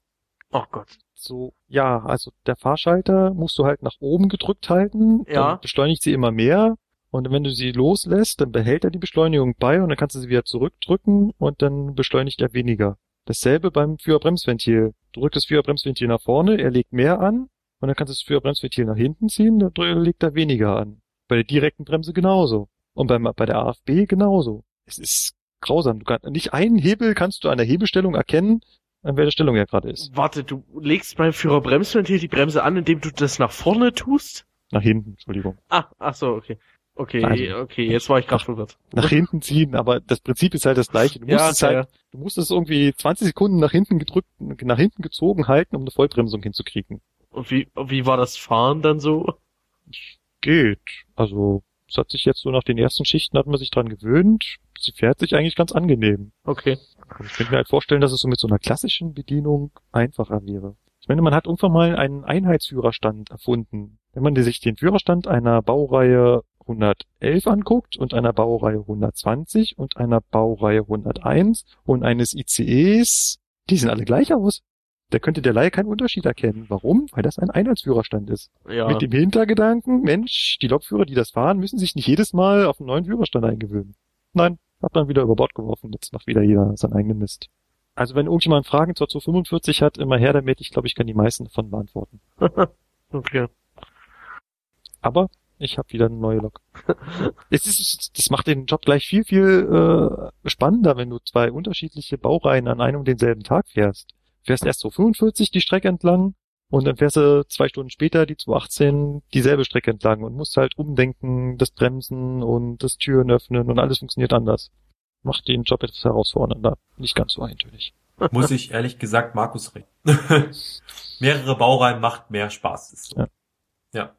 Oh Gott so, ja, also der Fahrschalter musst du halt nach oben gedrückt halten, ja. dann beschleunigt sie immer mehr und wenn du sie loslässt, dann behält er die Beschleunigung bei und dann kannst du sie wieder zurückdrücken und dann beschleunigt er weniger. Dasselbe beim Führerbremsventil. Du drückst das Führerbremsventil nach vorne, er legt mehr an und dann kannst du das Führerbremsventil nach hinten ziehen, dann legt er weniger an. Bei der direkten Bremse genauso. Und beim, bei der AFB genauso. Es ist grausam. Du kannst, nicht einen Hebel kannst du an der Hebelstellung erkennen, an welcher Stellung er gerade ist. Warte, du legst beim Führerbremsventil die Bremse an, indem du das nach vorne tust? Nach hinten, Entschuldigung. Ah, ach so, okay. Okay, Also- okay, jetzt war ich gerade verwirrt. Nach hinten ziehen, aber das Prinzip ist halt das gleiche. Du musst Ja, es halt, du musst es irgendwie 20 Sekunden nach hinten gedrückt, nach hinten gezogen halten, um eine Vollbremsung hinzukriegen. Und wie, wie war das Fahren dann so? Geht. Also, es hat sich jetzt so nach den ersten Schichten hat man sich dran gewöhnt. Sie fährt sich eigentlich ganz angenehm. Okay. Und Ich könnte mir halt vorstellen, dass es so mit so einer klassischen Bedienung einfacher wäre. Ich meine, man hat irgendwann mal einen Einheitsführerstand erfunden. Wenn man sich den Führerstand einer Baureihe 111 anguckt und einer Baureihe 120 und einer Baureihe 101 und eines ICEs, die sehen alle gleich aus. Da könnte der Laie keinen Unterschied erkennen. Warum? Weil das ein Einheitsführerstand ist. Ja. Mit dem Hintergedanken, Mensch, die Lokführer, die das fahren, müssen sich nicht jedes Mal auf einen neuen Führerstand eingewöhnen. Nein, hat man wieder über Bord geworfen. Jetzt macht wieder jeder seinen eigenen Mist. Also wenn irgendjemand Fragen zur 245 hat, immer her damit. Ich glaube, ich kann die meisten davon beantworten. okay. Aber ich habe wieder eine neue Lok. es ist, das macht den Job gleich viel, viel äh, spannender, wenn du zwei unterschiedliche Baureihen an einem und denselben Tag fährst. Fährst erst so 45 die Strecke entlang und dann fährst du zwei Stunden später die 218 dieselbe Strecke entlang und musst halt umdenken, das Bremsen und das Türen öffnen und alles funktioniert anders. Macht den Job etwas herausfordernder. Nicht ganz so eintönig. Muss ich ehrlich gesagt Markus reden. Mehrere Baureihen macht mehr Spaß. Ist so. Ja. ja.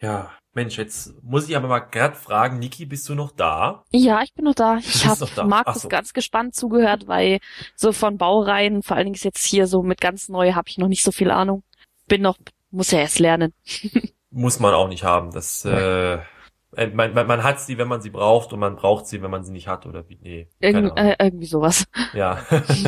Ja, Mensch, jetzt muss ich aber mal grad fragen, Niki, bist du noch da? Ja, ich bin noch da. Ich habe Markus so. ganz gespannt zugehört, weil so von Baureihen, vor allen Dingen jetzt hier so mit ganz neu, habe ich noch nicht so viel Ahnung. Bin noch, muss ja erst lernen. Muss man auch nicht haben. Das, äh, man, man, man hat sie, wenn man sie braucht und man braucht sie, wenn man sie nicht hat oder wie, nee. Irgend, äh, irgendwie sowas. Ja.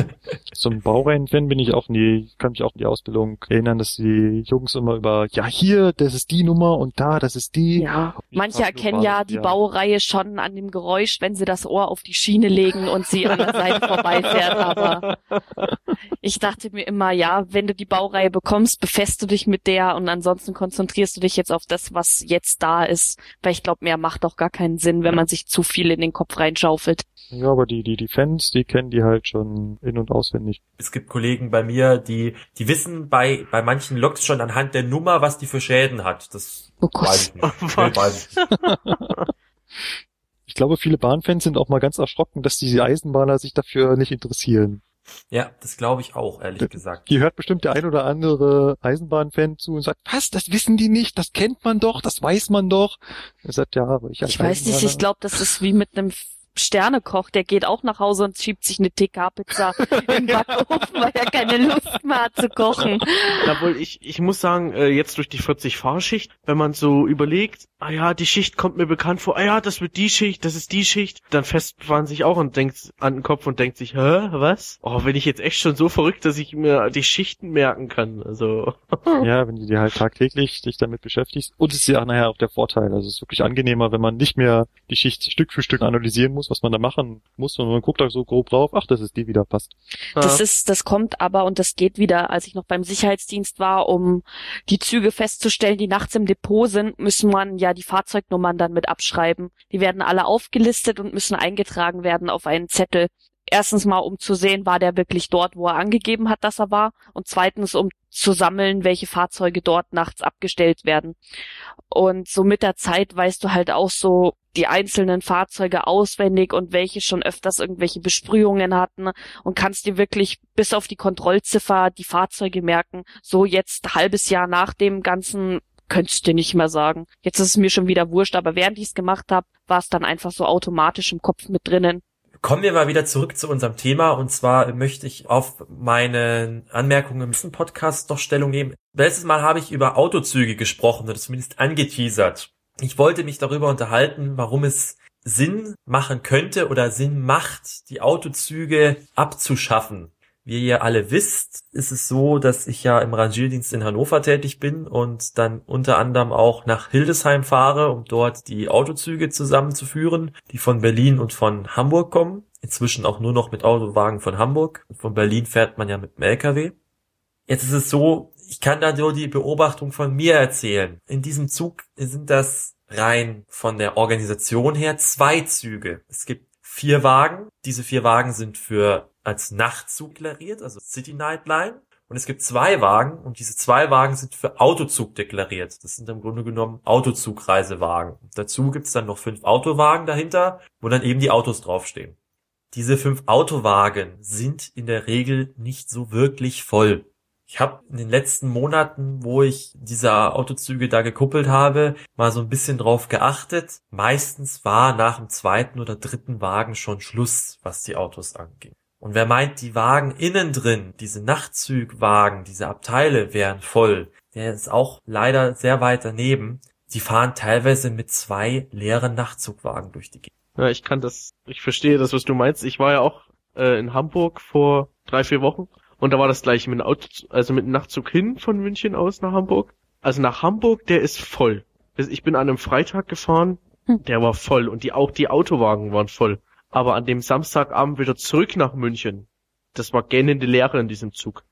Zum Baureihen-Fan bin ich auch nie, ich kann mich auch an die Ausbildung erinnern, dass die Jungs immer über, ja hier, das ist die Nummer und da, das ist die. Ja, manche erkennen ja die ja. Baureihe schon an dem Geräusch, wenn sie das Ohr auf die Schiene legen und sie an der Seite vorbeifährt. Aber ich dachte mir immer, ja, wenn du die Baureihe bekommst, befässt du dich mit der und ansonsten konzentrierst du dich jetzt auf das, was jetzt da ist. Weil ich glaube, mehr macht auch gar keinen Sinn, wenn man sich zu viel in den Kopf reinschaufelt. Ja, aber die, die, die Fans, die kennen die halt schon in- und auswendig. es gibt Kollegen bei mir, die, die wissen bei, bei manchen Loks schon anhand der Nummer, was die für Schäden hat. Das Oh Gott. weiß ich nicht. Nee, weiß ich nicht. Ich glaube, viele Bahnfans sind auch mal ganz erschrocken, dass die Eisenbahner sich dafür nicht interessieren. Ja, das glaube ich auch, ehrlich gesagt. Hier hört bestimmt der ein oder andere Eisenbahnfan zu und sagt, was, das wissen die nicht, das kennt man doch, das weiß man doch. Er sagt, ja, aber ich Ich weiß nicht, ich glaube, das ist wie mit einem Sternekoch, der geht auch nach Hause und schiebt sich eine TK-Pizza im Backofen, weil er keine Lust mehr hat zu kochen. Jawohl, ich, ich muss sagen, äh, jetzt durch die 40 Fahrschicht, wenn man so überlegt, ah ja, die Schicht kommt mir bekannt vor, ah ja, das wird die Schicht, das ist die Schicht, dann fest man sich auch und denkt an den Kopf und denkt sich, hä, was? Oh, bin ich jetzt echt schon so verrückt, dass ich mir die Schichten merken kann, also. Ja, wenn du dir halt tagtäglich dich damit beschäftigst. Und es ist ja nachher auch der Vorteil. Also es ist wirklich angenehmer, wenn man nicht mehr die Schicht Stück für Stück analysieren muss, was man da machen muss, sondern man guckt da so grob drauf, ach, das ist die wieder, passt. Das Ah, ist, das kommt aber und das geht wieder, als ich noch beim Sicherheitsdienst war, um die Züge festzustellen, die nachts im Depot sind, müssen man ja die Fahrzeugnummern dann mit abschreiben. Die werden alle aufgelistet und müssen eingetragen werden auf einen Zettel. Erstens mal, um zu sehen, war der wirklich dort, wo er angegeben hat, dass er war. Und zweitens, um zu sammeln, welche Fahrzeuge dort nachts abgestellt werden. Und so mit der Zeit weißt du halt auch so die einzelnen Fahrzeuge auswendig und welche schon öfters irgendwelche Besprühungen hatten und kannst dir wirklich bis auf die Kontrollziffer die Fahrzeuge merken. So jetzt halbes Jahr nach dem Ganzen könntest du nicht mehr sagen. Jetzt ist es mir schon wieder wurscht, aber während ich es gemacht habe, war es dann einfach so automatisch im Kopf mit drinnen. Kommen wir mal wieder zurück zu unserem Thema und zwar möchte ich auf meine Anmerkungen im letzten Podcast doch Stellung nehmen. Letztes Mal habe ich über Autozüge gesprochen oder zumindest angeteasert. Ich wollte mich darüber unterhalten, warum es Sinn machen könnte oder Sinn macht, die Autozüge abzuschaffen. Wie ihr alle wisst, ist es so, dass ich ja im Rangierdienst in Hannover tätig bin und dann unter anderem auch nach Hildesheim fahre, um dort die Autozüge zusammenzuführen, die von Berlin und von Hamburg kommen. Inzwischen auch nur noch mit Autowagen von Hamburg. Von Berlin fährt man ja mit dem LKW. Jetzt ist es so, ich kann da nur die Beobachtung von mir erzählen. In diesem Zug sind das rein von der Organisation her zwei Züge. Es gibt vier Wagen. Diese vier Wagen sind für als Nachtzug deklariert, also City Night Line. Und es gibt zwei Wagen und diese zwei Wagen sind für Autozug deklariert. Das sind im Grunde genommen Autozugreisewagen. Dazu gibt's dann noch fünf Autowagen dahinter, wo dann eben die Autos draufstehen. Diese fünf Autowagen sind in der Regel nicht so wirklich voll. Ich habe in den letzten Monaten, wo ich diese Autozüge da gekuppelt habe, mal so ein bisschen drauf geachtet. Meistens war nach dem zweiten oder dritten Wagen schon Schluss, was die Autos anging. Und wer meint, die Wagen innen drin, diese Nachtzugwagen, diese Abteile wären voll, der ist auch leider sehr weit daneben. Die fahren teilweise mit zwei leeren Nachtzugwagen durch die Gegend. Ja, ich kann das, ich verstehe das, was du meinst. Ich war ja auch äh, in Hamburg vor drei, vier Wochen und da war das gleiche mit dem Auto, also mit dem Nachtzug hin von München aus nach Hamburg. Also nach Hamburg, der ist voll. Also ich bin an einem Freitag gefahren, Hm. der war voll und die auch die Autowagen waren voll. Aber an dem Samstagabend wieder zurück nach München, das war gähnende Leere in diesem Zug.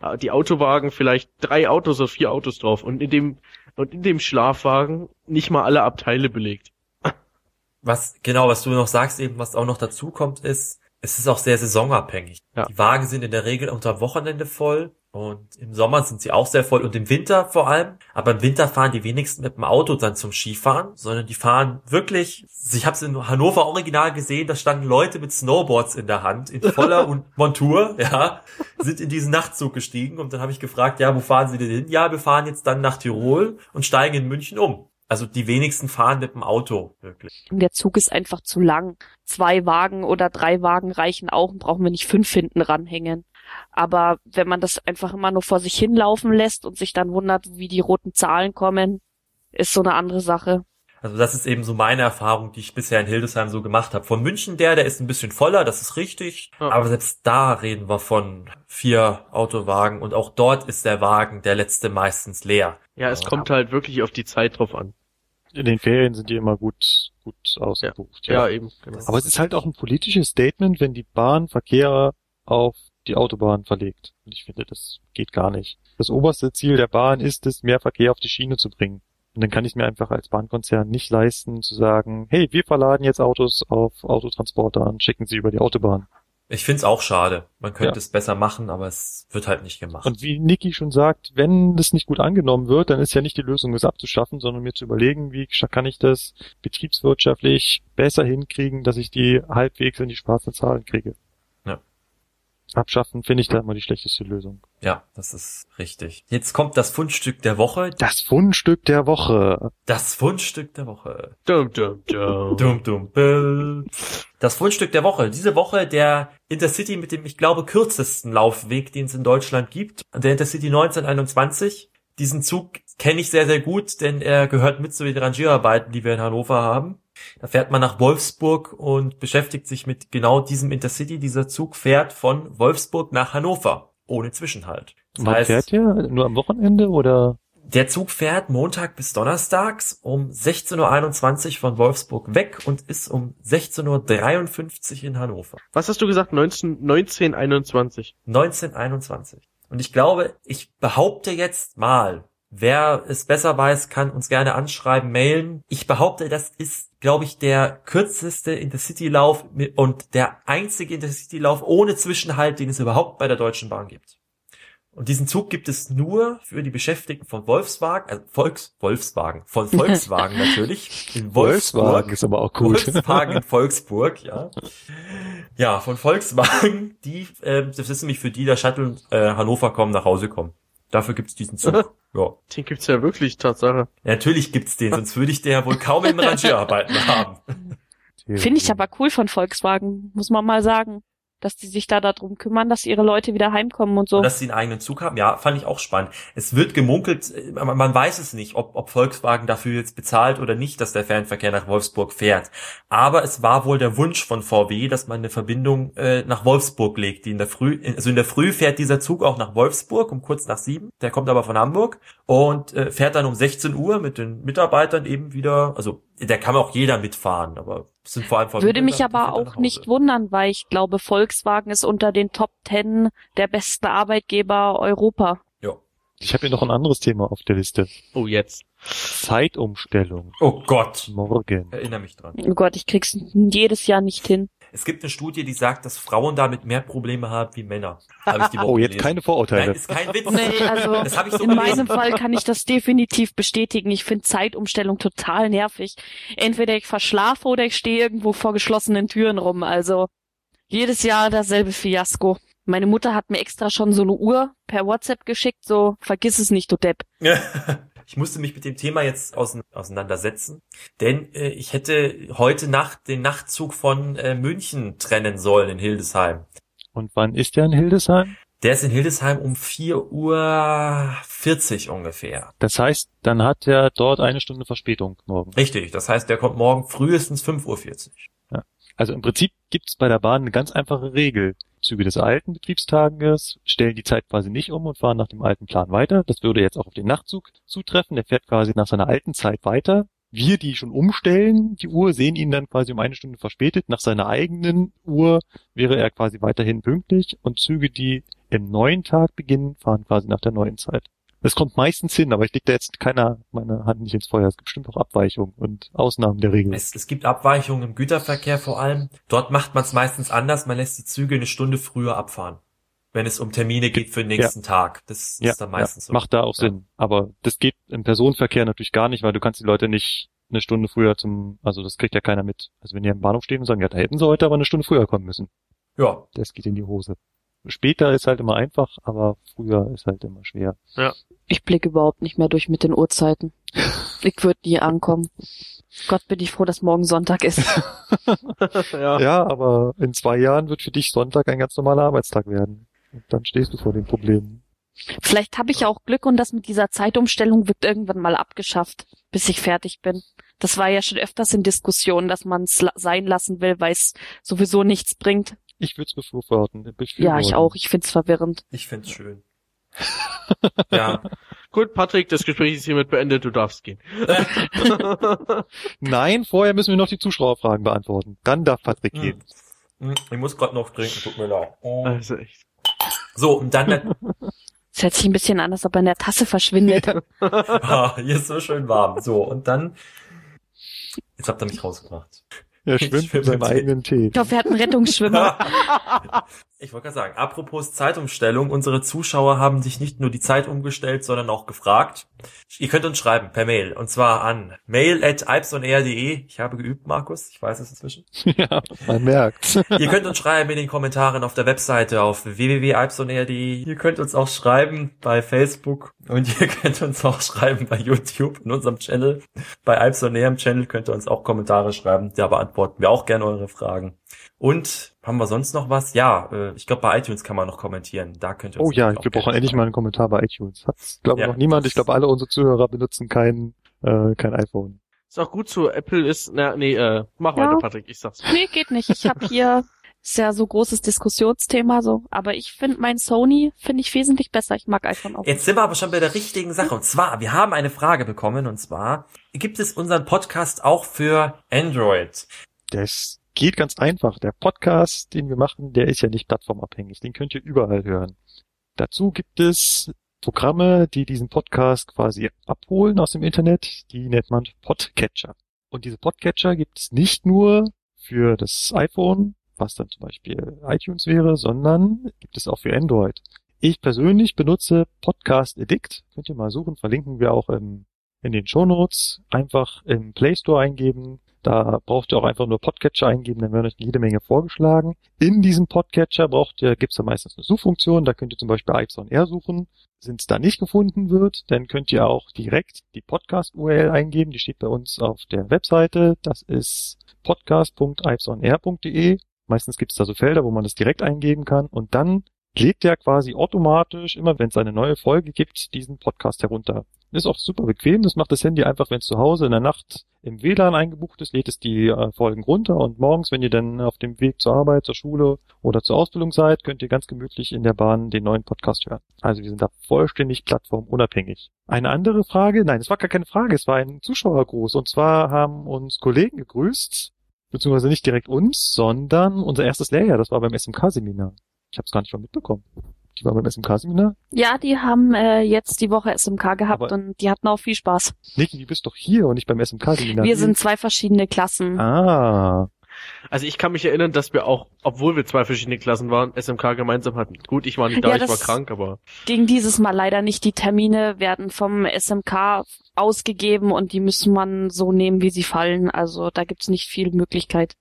Ah, Die Autowagen vielleicht drei Autos oder vier Autos drauf und in dem und in dem Schlafwagen nicht mal alle Abteile belegt. Was, genau, was du noch sagst eben, was auch noch dazu kommt, ist, es ist auch sehr saisonabhängig. Ja. Die Wagen sind in der Regel unter Wochenende voll und im Sommer sind sie auch sehr voll und im Winter vor allem. Aber im Winter fahren die wenigsten mit dem Auto dann zum Skifahren, sondern die fahren wirklich, ich habe es in Hannover original gesehen, da standen Leute mit Snowboards in der Hand, in voller und Montur, ja, sind in diesen Nachtzug gestiegen und dann habe ich gefragt, ja, wo fahren sie denn hin? Ja, wir fahren jetzt dann nach Tirol und steigen in München um. Also die wenigsten fahren mit dem Auto, wirklich. Der Zug ist einfach zu lang. Zwei Wagen oder drei Wagen reichen auch und brauchen wir nicht fünf hinten ranhängen. Aber wenn man das einfach immer nur vor sich hinlaufen lässt und sich dann wundert, wie die roten Zahlen kommen, ist so eine andere Sache. Also das ist eben so meine Erfahrung, die ich bisher in Hildesheim so gemacht habe. Von München der, der ist ein bisschen voller, das ist richtig. Ja. Aber selbst da reden wir von vier Autowagen und auch dort ist der Wagen, der letzte, meistens leer. Ja, es Ja. kommt halt wirklich auf die Zeit drauf an. In den Ferien sind die immer gut, gut ausgebucht. Ja, eben. Genau. Aber es ist halt auch ein politisches Statement, wenn die Bahn Verkehr auf die Autobahn verlegt. Und ich finde, das geht gar nicht. Das oberste Ziel der Bahn ist es, mehr Verkehr auf die Schiene zu bringen. Und dann kann ich mir einfach als Bahnkonzern nicht leisten, zu sagen, hey, wir verladen jetzt Autos auf Autotransporter und schicken sie über die Autobahn. Ich find's auch schade. Man könnte Ja. es besser machen, aber es wird halt nicht gemacht. Und wie Niki schon sagt, wenn das nicht gut angenommen wird, dann ist ja nicht die Lösung, es abzuschaffen, sondern mir zu überlegen, wie kann ich das betriebswirtschaftlich besser hinkriegen, dass ich die halbwegs in die schwarzen Zahlen kriege. Abschaffen finde ich da immer die schlechteste Lösung. ja, das ist richtig. Jetzt kommt das Fundstück der Woche. Das Fundstück der Woche. Das Fundstück der Woche. Dum, dum, dum. Dum, dum, bell. Das Fundstück der Woche. Diese Woche der Intercity mit dem, ich glaube, kürzesten Laufweg, den es in Deutschland gibt. Der Intercity 1921. Diesen Zug kenne ich sehr, sehr gut, denn er gehört mit zu den Rangierarbeiten, die wir in Hannover haben. Da fährt man nach Wolfsburg und beschäftigt sich mit genau diesem Intercity. Dieser Zug fährt von Wolfsburg nach Hannover. Ohne Zwischenhalt. Das Wann fährt ihr? Nur am Wochenende oder? der Zug fährt Montag bis Donnerstags um 16.21 Uhr von Wolfsburg weg und ist um 16.53 Uhr in Hannover. Was hast du gesagt? 19, 1921. 1921. Und ich glaube, ich behaupte jetzt mal, wer es besser weiß, kann uns gerne anschreiben, mailen. Ich behaupte, das ist, glaube ich, der kürzeste Intercity-Lauf mit- und der einzige Intercity-Lauf ohne Zwischenhalt, den es überhaupt bei der Deutschen Bahn gibt. Und diesen Zug gibt es nur für die Beschäftigten von Volkswagen, also Volks, Volkswagen, von Volkswagen natürlich, in Wolfsburg. ist aber auch gut. Volkswagen in Volksburg, ja. Ja, von Volkswagen, die, äh, das ist nämlich für die der Shuttle äh, Hannover kommen, nach Hause kommen. Dafür gibt's diesen Zug. Ja. Den gibt's ja wirklich, Tatsache. ja. Natürlich gibt's den, sonst würde ich den ja wohl kaum in Rangierarbeiten haben. Finde ich aber cool von Volkswagen, muss man mal sagen. Dass die sich da darum kümmern, dass ihre Leute wieder heimkommen und so. Und dass sie einen eigenen Zug haben, ja, fand ich auch spannend. Es wird gemunkelt, äh, man weiß es nicht, ob, ob Volkswagen dafür jetzt bezahlt oder nicht, dass der Fernverkehr nach Wolfsburg fährt. Aber es war wohl der Wunsch von VW, dass man eine Verbindung äh, nach Wolfsburg legt. Die in der Früh, also in der Früh fährt dieser Zug auch nach Wolfsburg um kurz nach sieben. Der kommt aber von Hamburg und äh, fährt dann um 16 Uhr mit den Mitarbeitern eben wieder. Also der kann auch jeder mitfahren, aber es sind vor allem Würde mich aber auch nicht wundern, weil ich glaube, Volkswagen ist unter den Top Ten der besten Arbeitgeber Europa. Ja. Ich habe hier noch ein anderes Thema auf der Liste. Oh, jetzt. Zeitumstellung. Oh Gott. Morgen. Erinnere mich dran. Oh Gott, ich krieg's jedes Jahr nicht hin. Es gibt eine Studie, die sagt, dass Frauen damit mehr Probleme haben wie Männer. Habe ich die Woche Oh, jetzt gelesen. keine Vorurteile. Nein, ist kein Witz. Nee, also Das ich so in gelesen. meinem Fall kann ich das definitiv bestätigen. Ich finde Zeitumstellung total nervig. Entweder ich verschlafe oder ich stehe irgendwo vor geschlossenen Türen rum. Also jedes Jahr dasselbe Fiasko. Meine Mutter hat mir extra schon so eine Uhr per WhatsApp geschickt, so vergiss es nicht, du Depp. Ich musste mich mit dem Thema jetzt ausein- auseinandersetzen, denn äh, ich hätte heute Nacht den Nachtzug von äh, München trennen sollen in Hildesheim. Und wann ist der in Hildesheim? Der ist in Hildesheim um 4 Uhr 40 ungefähr. Das heißt, dann hat er dort eine Stunde Verspätung morgen. Richtig, das heißt, der kommt morgen frühestens 5 Uhr 40. Also im Prinzip gibt's bei der Bahn eine ganz einfache Regel. Züge des alten Betriebstages stellen die Zeit quasi nicht um und fahren nach dem alten Plan weiter. Das würde jetzt auch auf den Nachtzug zutreffen. Der fährt quasi nach seiner alten Zeit weiter. Wir, die schon umstellen, die Uhr, sehen ihn dann quasi um eine Stunde verspätet. Nach seiner eigenen Uhr wäre er quasi weiterhin pünktlich und Züge, die im neuen Tag beginnen, fahren quasi nach der neuen Zeit. Das kommt meistens hin, aber ich leg da jetzt keiner meine Hand nicht ins Feuer. Es gibt bestimmt auch Abweichungen und Ausnahmen der Regel. Es, es gibt Abweichungen im Güterverkehr vor allem. Dort macht man es meistens anders. Man lässt die Züge eine Stunde früher abfahren, wenn es um Termine geht für den nächsten Tag. Das Ja, ist dann meistens ja, so. macht da auch Ja. Sinn. Aber das geht im Personenverkehr natürlich gar nicht, weil du kannst die Leute nicht eine Stunde früher zum, also das kriegt ja keiner mit. Also wenn die am Bahnhof stehen und sagen, ja, da hätten sie heute aber eine Stunde früher kommen müssen. Ja, Das geht in die Hose. Später ist halt immer einfach, aber früher ist halt immer schwer. Ich blicke überhaupt nicht mehr durch mit den Uhrzeiten. Ich würde nie ankommen. Gott bin ich froh, dass morgen Sonntag ist. ja. Ja, aber in zwei Jahren wird für dich Sonntag ein ganz normaler Arbeitstag werden. Und dann stehst du vor den Problemen. Vielleicht habe ich ja auch Glück und das mit dieser Zeitumstellung wird irgendwann mal abgeschafft, bis ich fertig bin. Das war ja schon öfters in Diskussionen, dass man es la sein lassen will, weil es sowieso nichts bringt. Ich würde es befürworten. Ja, ich auch. Ich find's verwirrend. ich find's schön. ja, Gut, Patrick, das Gespräch ist hiermit beendet, du darfst gehen. Nein, vorher müssen wir noch die Zuschauerfragen beantworten. Dann darf Patrick Hm. gehen. Hm, Ich muss gerade noch trinken, tut mir leid. Oh. also echt. So, und dann, Es hört sich ein bisschen an, als ob er in der Tasse verschwindet. ah, hier ist so schön warm. So, und dann, jetzt habt ihr mich rausgebracht. Er schwimmt in seinem eigenen Tee. Ich glaube, er hat einen Rettungsschwimmer. Ich wollte gerade sagen, apropos Zeitumstellung, unsere Zuschauer haben sich nicht nur die Zeit umgestellt, sondern auch gefragt. Ihr könnt uns schreiben per Mail, und zwar an mail at ipsonair.de. Ich habe geübt, Markus, ich weiß es inzwischen. ja, man merkt. Ihr könnt uns schreiben in den Kommentaren auf der Webseite auf www.ipsonair.de. Ihr könnt uns auch schreiben bei Facebook und ihr könnt uns auch schreiben bei YouTube in unserem Channel. Bei Ipsonair im Channel könnt ihr uns auch Kommentare schreiben. Da beantworten wir auch gerne eure Fragen. Und haben wir sonst noch was? Ja, äh, ich glaube bei iTunes kann man noch kommentieren. Da könnt ihr uns Oh ja, wir brauchen endlich mal einen Kommentar bei iTunes. Hat's, glaube ich, Ja, noch niemand. Ich glaube, alle unsere Zuhörer benutzen kein, äh, kein iPhone. Ist auch gut so, Apple ist, na, nee, äh, mach Ja. weiter, Patrick, ich sag's. nee, geht nicht. Ich habe hier, ist ja so großes Diskussionsthema so. Aber ich finde mein Sony, finde ich wesentlich besser. Ich mag iPhone auch. Jetzt sind wir aber schon bei der richtigen Sache. Und zwar, wir haben eine Frage bekommen. Und zwar, gibt es unseren Podcast auch für Android? Das geht ganz einfach. Der Podcast, den wir machen, der ist ja nicht plattformabhängig. Den könnt ihr überall hören. Dazu gibt es Programme, die diesen Podcast quasi abholen aus dem Internet. Die nennt man Podcatcher. Und diese Podcatcher gibt es nicht nur für das iPhone, was dann zum Beispiel iTunes wäre, sondern gibt es auch für Android. Ich persönlich benutze Podcast Addict. Könnt ihr mal suchen, verlinken wir auch im, in den Shownotes. Einfach im Play Store eingeben. Da braucht ihr auch einfach nur Podcatcher eingeben, dann werden euch jede Menge vorgeschlagen. In diesem Podcatcher braucht ihr, gibt's da meistens eine Suchfunktion, da könnt ihr zum Beispiel Ipson R suchen. Wenn es da nicht gefunden wird, dann könnt ihr auch direkt die Podcast-URL eingeben, die steht bei uns auf der Webseite. Das ist podcast.ipsonr.de. Meistens gibt's da so Felder, wo man das direkt eingeben kann und dann lädt der quasi automatisch, immer wenn es eine neue Folge gibt, diesen Podcast herunter. Ist auch super bequem. Das macht das Handy einfach, wenn es zu Hause in der Nacht im WLAN eingebucht ist, lädt es die äh, Folgen runter und morgens, wenn ihr dann auf dem Weg zur Arbeit, zur Schule oder zur Ausbildung seid, könnt ihr ganz gemütlich in der Bahn den neuen Podcast hören. Also wir sind da vollständig plattformunabhängig. Eine andere Frage, nein, es war gar keine Frage, es war ein Zuschauergruß. Und zwar haben uns Kollegen gegrüßt, beziehungsweise nicht direkt uns, sondern unser erstes Lehrjahr, das war beim SMK-Seminar. Ich habe es gar nicht mal mitbekommen. Die war beim SMK-Seminar. Ja, die haben äh, jetzt die Woche SMK gehabt Aber- und die hatten auch viel Spaß. Niki, du bist doch hier und nicht beim SMK-Seminar. Wir sind zwei verschiedene Klassen. Ah, Also ich kann mich erinnern, dass wir auch, obwohl wir zwei verschiedene Klassen waren, SMK gemeinsam hatten. Gut, ich war nicht da, Ja, ich war krank, aber Ging dieses Mal leider nicht. Die Termine werden vom SMK ausgegeben und die müssen man so nehmen, wie sie fallen. Also da gibt's nicht viel Möglichkeit.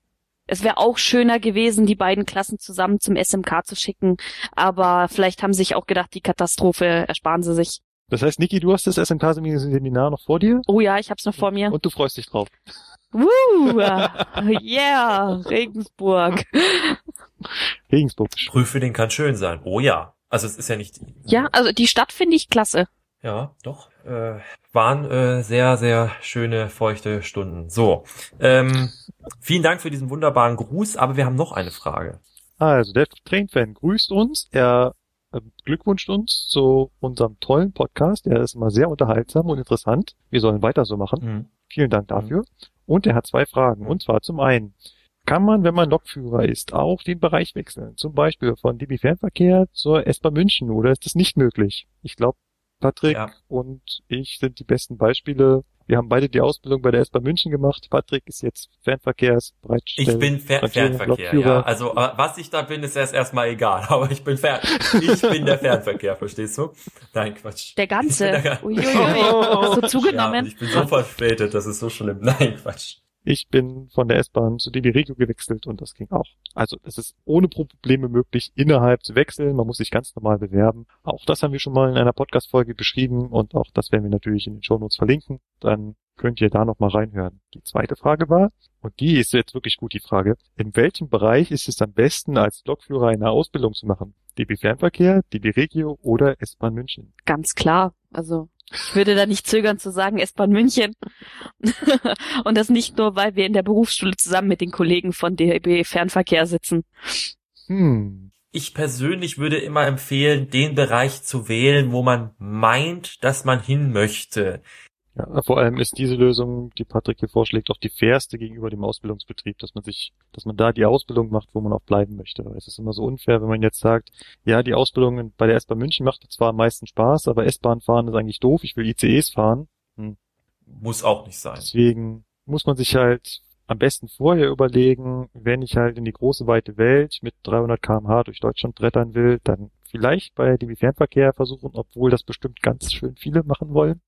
Es wäre auch schöner gewesen, die beiden Klassen zusammen zum SMK zu schicken, aber vielleicht haben sie sich auch gedacht, die Katastrophe ersparen sie sich. Das heißt, Niki, du hast das SMK-Seminar noch vor dir Oh ja, ich hab's noch vor mir. und du freust dich drauf. Woo! Yeah, Regensburg. Regensburg. Prüfling kann schön sein. Oh ja. Also es ist ja nicht. Ja, also die Stadt finde ich klasse. Ja, doch. Äh, waren äh, sehr, sehr schöne, feuchte Stunden. So. Ähm, vielen Dank für diesen wunderbaren Gruß, aber wir haben noch eine Frage. Also, der Train-Fan grüßt uns. Er äh, glückwünscht uns zu unserem tollen Podcast. Er ist immer sehr unterhaltsam und interessant. Wir sollen weiter so machen. Hm. Vielen Dank dafür. Und er hat zwei Fragen. Und zwar zum einen, kann man, wenn man Lokführer ist, auch den Bereich wechseln? Zum Beispiel von DB Fernverkehr zur S-Bahn München oder ist das nicht möglich? Ich glaube, Patrick Ja. und ich sind die besten Beispiele. Wir haben beide die Ausbildung bei der S-Bahn München gemacht. Patrick ist jetzt Fernverkehrsbereitstellen. Ich bin Fer Fernverkehr, ja. Also äh, was ich da bin, ist erst erstmal egal. Aber ich bin Fern ich bin der Fernverkehr, verstehst du? Nein, Quatsch. Der ganze. Ich bin der- Uiuiui. Hast du Ja, zugenommen? und ich bin so verspätet, das ist so schlimm. Nein, Quatsch. Ich bin von der S-Bahn zu DB Regio gewechselt und das ging auch. Also es ist ohne Probleme möglich, innerhalb zu wechseln. Man muss sich ganz normal bewerben. Auch das haben wir schon mal in einer Podcast-Folge beschrieben und auch das werden wir natürlich in den Shownotes verlinken. Dann könnt ihr da nochmal reinhören. Die zweite Frage war, und die ist jetzt wirklich gut die Frage, in welchem Bereich ist es am besten, als Lokführer eine Ausbildung zu machen? DB Fernverkehr, DB Regio oder S-Bahn München? Ganz klar. Also ich würde da nicht zögern zu sagen, S-Bahn München. Und das nicht nur, weil wir in der Berufsschule zusammen mit den Kollegen von DB Fernverkehr sitzen. Hm, Ich persönlich würde immer empfehlen, den Bereich zu wählen, wo man meint, dass man hin möchte. Ja, vor allem ist diese Lösung, die Patrick hier vorschlägt, auch die fairste gegenüber dem Ausbildungsbetrieb, dass man sich, dass man da die Ausbildung macht, wo man auch bleiben möchte. Es ist immer so unfair, wenn man jetzt sagt, ja, die Ausbildung bei der S-Bahn München macht zwar am meisten Spaß, aber S-Bahn fahren ist eigentlich doof, ich will ICEs fahren. Muss auch nicht sein. Deswegen muss man sich halt am besten vorher überlegen, wenn ich halt in die große weite Welt mit 300 kmh durch Deutschland brettern will, dann vielleicht bei DB Fernverkehr versuchen, obwohl das bestimmt ganz schön viele machen wollen.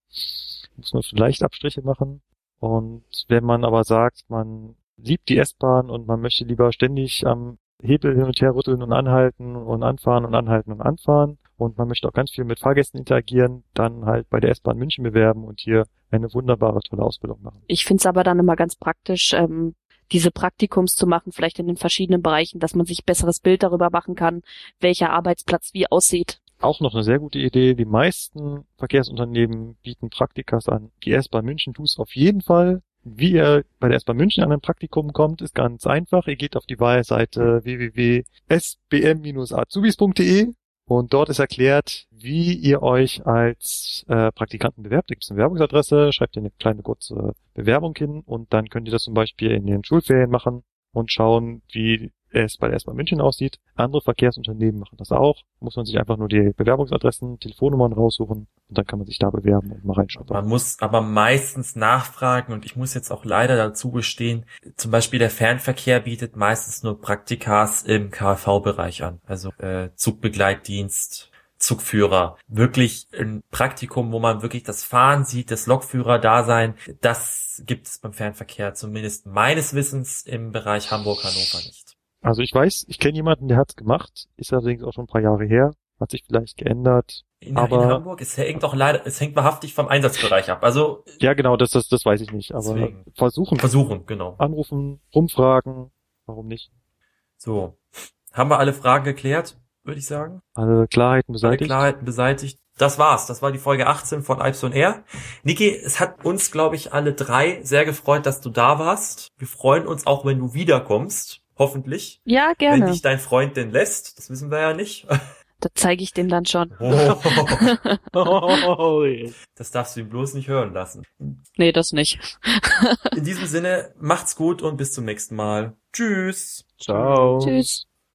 Muss man vielleicht Abstriche machen. Und wenn man aber sagt, man liebt die S-Bahn und man möchte lieber ständig am Hebel hin und her rütteln und anhalten und anfahren und anhalten und anfahren und man möchte auch ganz viel mit Fahrgästen interagieren, dann halt bei der S-Bahn München bewerben und hier eine wunderbare, tolle Ausbildung machen. Ich finde es aber dann immer ganz praktisch, ähm, diese Praktikums zu machen, vielleicht in den verschiedenen Bereichen, dass man sich besseres Bild darüber machen kann, welcher Arbeitsplatz wie aussieht. Auch noch eine sehr gute Idee. Die meisten Verkehrsunternehmen bieten Praktikas an. Die S-Bahn München tut es auf jeden Fall. Wie ihr bei der S-Bahn München an ein Praktikum kommt, ist ganz einfach. Ihr geht auf die Wahlseite www.sbm-azubis.de und dort ist erklärt, wie ihr euch als äh, Praktikanten bewerbt. Da gibt es eine Bewerbungsadresse, schreibt ihr eine kleine kurze Bewerbung hin und dann könnt ihr das zum Beispiel in den Schulferien machen und schauen, wie der S-Bahn München aussieht. Andere Verkehrsunternehmen machen das auch. Muss man sich einfach nur die Bewerbungsadressen, Telefonnummern raussuchen und dann kann man sich da bewerben und mal reinschauen. Man muss aber meistens nachfragen und ich muss jetzt auch leider dazu gestehen, zum Beispiel der Fernverkehr bietet meistens nur Praktikas im KV-Bereich an, also äh, Zugbegleitdienst, Zugführer. Wirklich ein Praktikum, wo man wirklich das Fahren sieht, das Lokführer-Dasein, das gibt es beim Fernverkehr zumindest meines Wissens im Bereich Hamburg-Hannover nicht. Also ich weiß, ich kenne jemanden, der hat's gemacht, ist allerdings auch schon ein paar Jahre her, hat sich vielleicht geändert. In, Aber- in Hamburg, es hängt doch leider, es hängt wahrhaftig vom Einsatzbereich ab. Also Ja, genau, das, das, das weiß ich nicht, aber Deswegen. versuchen, versuchen, genau. anrufen, rumfragen, warum nicht? So. Haben wir alle Fragen geklärt, würde ich sagen? Alle Klarheiten Alle beseitigt. Klarheiten beseitigt. Das war's. Das war die Folge 18 von Alps on Air. Niki, es hat uns, glaube ich, alle drei sehr gefreut, dass du da warst. Wir freuen uns auch, wenn du wiederkommst. Hoffentlich. Ja, Wenn gerne. dich dein Freund denn lässt. Das wissen wir ja nicht. Da zeige ich dem dann schon. Oh, Oh, das darfst du ihm bloß nicht hören lassen. Nee, das nicht. In diesem Sinne, macht's gut und bis zum nächsten Mal. Tschüss. Ciao. Tschüss.